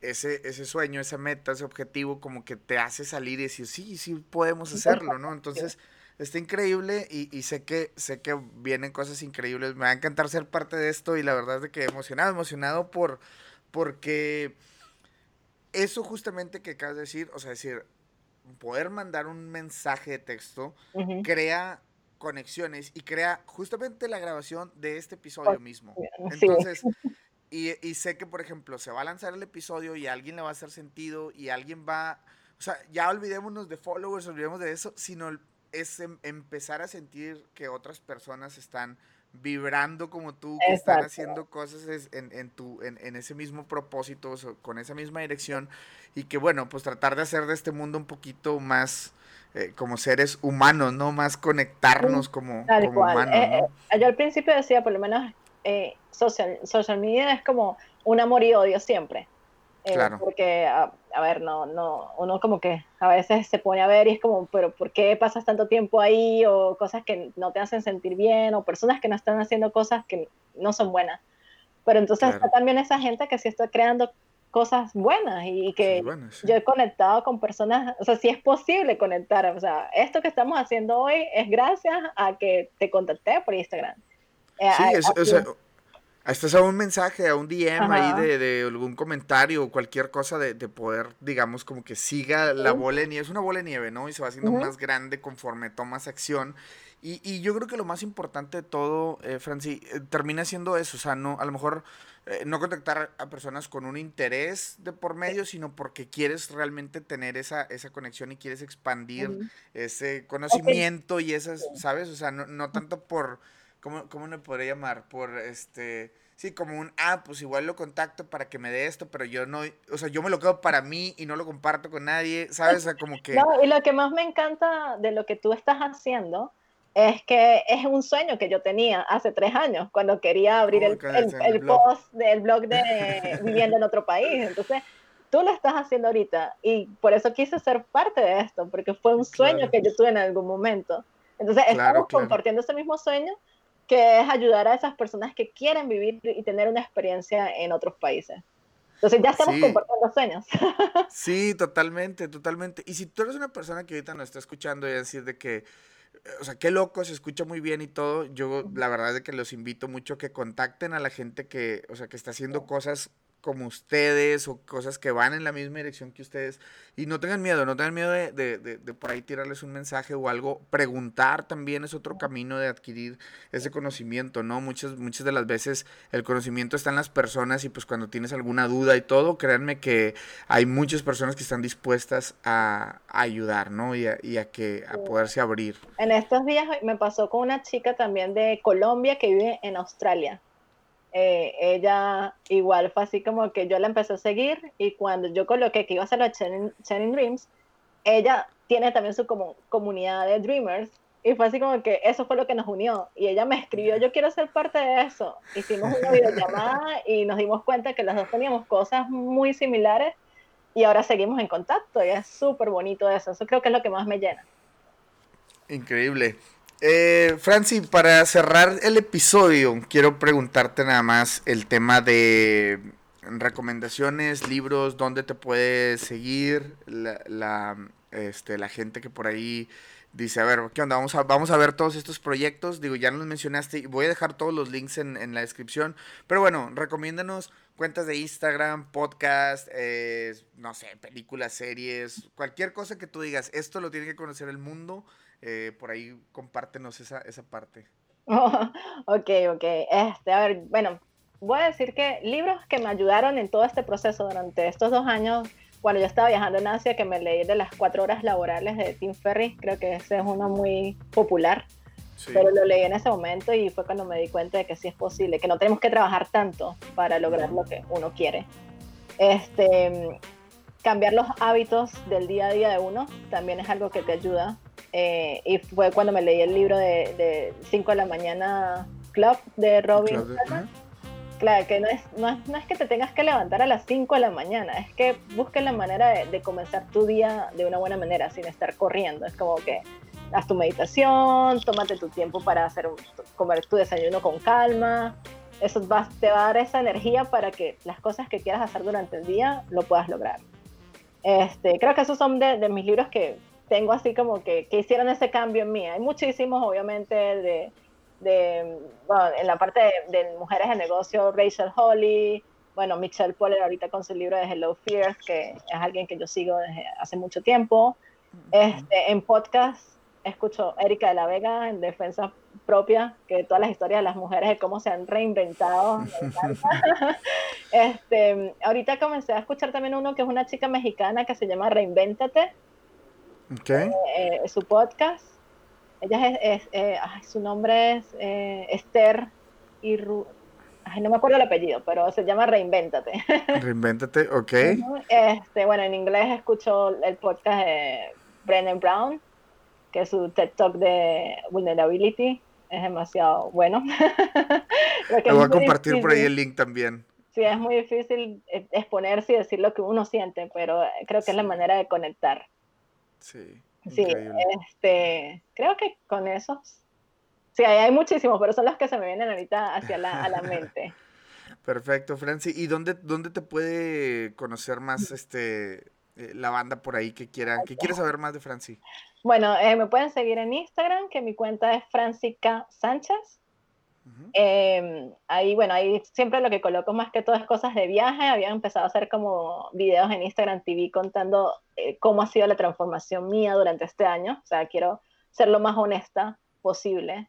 ese, ese sueño, esa meta, ese objetivo, como que te hace salir y decir, sí, sí podemos hacerlo, ¿no? Entonces está increíble y, sé que sé que vienen cosas increíbles. Me va a encantar ser parte de esto y la verdad es de que emocionado, emocionado por porque eso justamente que acabas de decir, o sea, decir, poder mandar un mensaje de texto crea conexiones y crea justamente la grabación de este episodio mismo. Entonces, y, y, sé que, por ejemplo, se va a lanzar el episodio y a alguien le va a hacer sentido y alguien va, o sea, ya olvidémonos de followers, olvidemos de eso, sino el es em, empezar a sentir que otras personas están vibrando como tú, que están haciendo cosas en, en, tu, en, en, ese mismo propósito, con esa misma dirección, y que bueno, pues tratar de hacer de este mundo un poquito más eh, como seres humanos, ¿no? Más conectarnos como, como humanos. Eh, eh, yo al principio decía, por lo menos, social, social media es como un amor y odio siempre. Claro. Porque, a, ver, no, no, uno como que a veces se pone a ver y es como, pero ¿por qué pasas tanto tiempo ahí? O cosas que no te hacen sentir bien, o personas que no están haciendo cosas que no son buenas. Pero entonces está también esa gente que sí está creando cosas buenas y que yo he conectado con personas, o sea, sí es posible conectar, o sea, esto que estamos haciendo hoy es gracias a que te contacté por Instagram. Eh, sí, es, o sea, estás a un mensaje, a un DM ahí de, de, algún comentario o cualquier cosa de, de, poder, digamos, como que siga la bola de nieve. Es una bola de nieve, ¿no? Y se va haciendo más grande conforme tomas acción. Y, y, yo creo que lo más importante de todo, eh, Franci, eh, termina siendo eso. O sea, no, a lo mejor eh, no contactar a personas con un interés de por medio, sino porque quieres realmente tener esa, esa conexión y quieres expandir ese conocimiento y esas, ¿sabes? O sea, no, no tanto por ¿cómo, cómo me podría llamar? Por este, sí, como un, ah, pues igual lo contacto para que me dé esto, pero yo no, o sea, yo me lo quedo para mí y no lo comparto con nadie, ¿sabes? O sea, como que... No, y lo que más me encanta de lo que tú estás haciendo es que es un sueño que yo tenía hace tres años, cuando quería abrir el, el, post del blog de Viviendo en otro país. Entonces, tú lo estás haciendo ahorita y por eso quise ser parte de esto, porque fue un sueño que yo tuve en algún momento. Entonces, estamos compartiendo ese mismo sueño que es ayudar a esas personas que quieren vivir y tener una experiencia en otros países. Entonces ya estamos compartiendo sueños. Sí, totalmente, totalmente. Y si tú eres una persona que ahorita nos está escuchando y decir de que, o sea, qué loco, se escucha muy bien y todo, yo la verdad es que los invito mucho a que contacten a la gente que, o sea, que está haciendo cosas como ustedes o cosas que van en la misma dirección que ustedes. Y no tengan miedo, no tengan miedo de, de, de, por ahí tirarles un mensaje o algo. Preguntar también es otro camino de adquirir ese conocimiento, ¿no? Muchas, muchas de las veces el conocimiento está en las personas y pues cuando tienes alguna duda y todo, créanme que hay muchas personas que están dispuestas a, ayudar, ¿no? Y a, y a que, a poderse abrir. En estos días me pasó con una chica también de Colombia que vive en Australia. Eh, ella igual fue así como que yo la empecé a seguir y cuando yo coloqué que iba a hacer los Channing Dreams, ella tiene también su como, comunidad de Dreamers y fue así como que eso fue lo que nos unió y ella me escribió yo quiero ser parte de eso hicimos una videollamada y nos dimos cuenta que las dos teníamos cosas muy similares y ahora seguimos en contacto y es súper bonito eso eso creo que es lo que más me llena. Increíble eh, Franci, para cerrar el episodio, quiero preguntarte nada más el tema de recomendaciones, libros, dónde te puedes seguir, la, este, la gente que por ahí dice, a ver, ¿qué onda? Vamos a, vamos a ver todos estos proyectos. Digo, ya nos mencionaste y voy a dejar todos los links en, la descripción. Pero bueno, recomiéndanos cuentas de Instagram, podcast, eh, no sé, películas, series, cualquier cosa que tú digas, esto lo tiene que conocer el mundo. Eh, por ahí compártenos esa, esa parte. ok, ok. Este, a ver, bueno, voy a decir que libros que me ayudaron en todo este proceso durante estos dos años, cuando yo estaba viajando en Asia, que me leí de las cuatro horas laborales de Tim Ferriss, creo que ese es uno muy popular. Pero lo leí en ese momento y fue cuando me di cuenta de que sí es posible, que no tenemos que trabajar tanto para lograr lo que uno quiere. Este, cambiar los hábitos del día a día de uno también es algo que te ayuda eh, y fue cuando me leí el libro de 5 de la mañana Club de Robin. Claro, que no es, no es, no, es, que te tengas que levantar a las 5 de la mañana, es que busques la manera de, de, comenzar tu día de una buena manera, sin estar corriendo. Es como que haz tu meditación, tómate tu tiempo para hacer comer tu desayuno con calma. Eso va, te va a dar esa energía para que las cosas que quieras hacer durante el día lo puedas lograr. Este, creo que esos son de, de mis libros que tengo así como que, que hicieron ese cambio en mí. Hay muchísimos, obviamente, de, de bueno, en la parte de, mujeres de negocio, Rachel Holly, bueno, Michelle Poller ahorita con su libro de Hello Fears, que es alguien que yo sigo desde hace mucho tiempo. Este, en podcast escucho Erika de la Vega en Defensa Propia, que todas las historias de las mujeres de cómo se han reinventado. este, ahorita comencé a escuchar también uno que es una chica mexicana que se llama Reinvéntate Okay. Eh, su podcast. Ella es, eh, su nombre es eh, Esther y Ay, no me acuerdo el apellido, pero se llama Reinvéntate. Reinvéntate, ok. este, bueno, en inglés escucho el podcast de Brennan Brown, que es su TED Talk de Vulnerability. Es demasiado bueno. Le voy a compartir por ahí el link también. sí, es muy difícil eh, exponerse y decir lo que uno siente, pero creo que es la manera de conectar. Sí. Sí, este, creo que con esos. Sí, hay, muchísimos, pero son los que se me vienen ahorita hacia la, a la mente. Perfecto, Franci. ¿Y dónde, dónde te puede conocer más este eh, la banda por ahí que quiera, que quiere saber más de Franci? Bueno, eh, me pueden seguir en Instagram, que mi cuenta es Francica Sánchez. Em, ahí, bueno, ahí siempre lo que coloco más que todo es cosas de viaje. Había empezado a hacer como videos en Instagram TV contando eh, cómo ha sido la transformación mía durante este año. O sea, quiero ser lo más honesta posible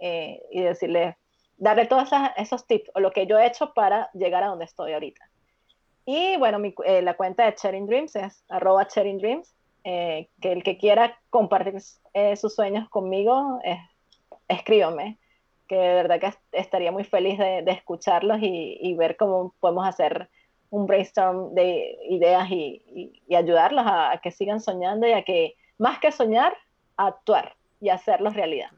y decirle darle todos esos tips o lo que yo he hecho para llegar a donde estoy ahorita. Y bueno, eh, la cuenta de Sharing Dreams es arroba Sharing Dreams, eh, que el que quiera compartir eh, sus sueños conmigo, escríbame, que de verdad que estaría muy feliz de, escucharlos y, ver cómo podemos hacer un brainstorm de ideas y, ayudarlos a, a, que sigan soñando y a que, más que soñar, actuar y hacerlos realidad.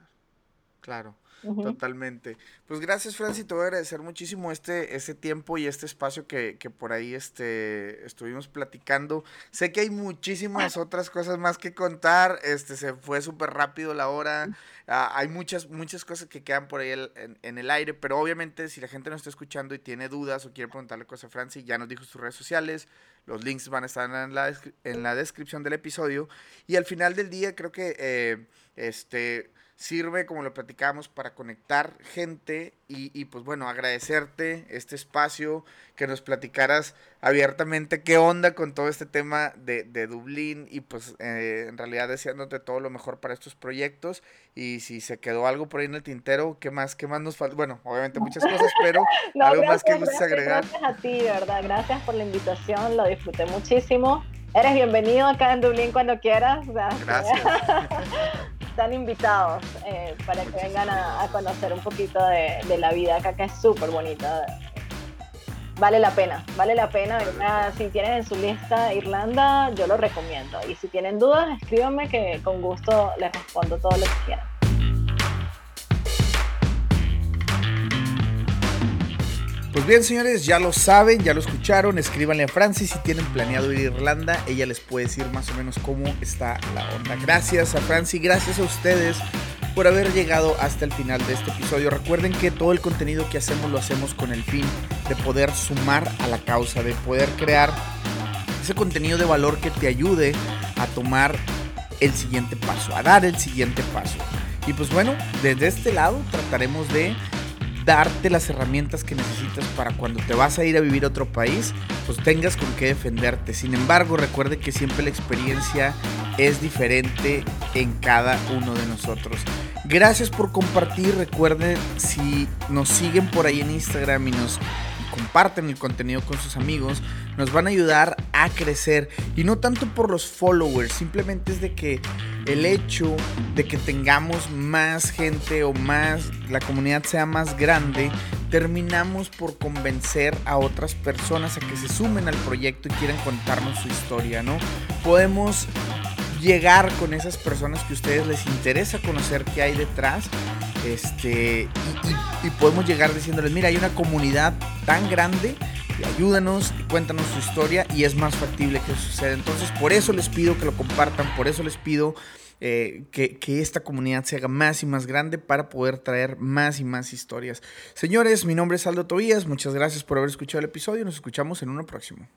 Claro. Totalmente. Pues gracias, Franci, te voy a agradecer muchísimo este, este tiempo y este espacio que, por ahí este, estuvimos platicando. Sé que hay muchísimas otras cosas más que contar, este, se fue súper rápido la hora, ah, hay muchas, muchas cosas que quedan por ahí en, el aire, pero obviamente si la gente nos está escuchando y tiene dudas o quiere preguntarle cosas a Franci, ya nos dijo sus redes sociales, los links van a estar en la, en la descripción del episodio. Y al final del día creo que, eh, este sirve, como lo platicamos, para conectar gente y, pues bueno, agradecerte este espacio, que nos platicaras abiertamente qué onda con todo este tema de, de Dublín y pues eh, en realidad deseándote todo lo mejor para estos proyectos y si se quedó algo por ahí en el tintero, ¿qué más, qué más nos falta? Bueno, obviamente muchas cosas, pero algo más que gustes agregar. Gracias a ti, de verdad, gracias por la invitación, lo disfruté muchísimo. Eres bienvenido acá en Dublín cuando quieras. Gracias. están invitados eh, para que vengan a, conocer un poquito de, la vida acá, que es súper bonita. Vale la pena, vale la pena. si tienen en su lista Irlanda, yo lo recomiendo. Y si tienen dudas, escríbanme que con gusto les respondo todo lo que quieran. Pues bien, señores, ya lo saben, ya lo escucharon. Escríbanle a Francis si tienen planeado ir a Irlanda. Ella les puede decir más o menos cómo está la onda. Gracias a Francis, gracias a ustedes por haber llegado hasta el final de este episodio. Recuerden que todo el contenido que hacemos lo hacemos con el fin de poder sumar a la causa, de poder crear ese contenido de valor que te ayude a tomar el siguiente paso, a dar el siguiente paso. Y pues bueno, desde este lado trataremos de darte las herramientas que necesitas para cuando te vas a ir a vivir a otro país, pues tengas con qué defenderte. Sin embargo, recuerde que siempre la experiencia es diferente en cada uno de nosotros. Gracias por compartir. Recuerden, si nos siguen por ahí en Instagram y nos comparten el contenido con sus amigos, nos van a ayudar a crecer. Y no tanto por los followers, simplemente es de que el hecho de que tengamos más gente o más, la comunidad sea más grande, terminamos por convencer a otras personas a que se sumen al proyecto y quieran contarnos su historia, ¿no? Podemos llegar con esas personas que a ustedes les interesa conocer qué hay detrás este, y, podemos llegar diciéndoles, mira, hay una comunidad tan grande, ayúdanos cuéntanos su historia y es más factible que suceda. Entonces, por eso les pido que lo compartan, por eso les pido eh, que, que, esta comunidad se haga más y más grande para poder traer más y más historias. Señores, mi nombre es Aldo Tobías, muchas gracias por haber escuchado el episodio, nos escuchamos en uno próximo.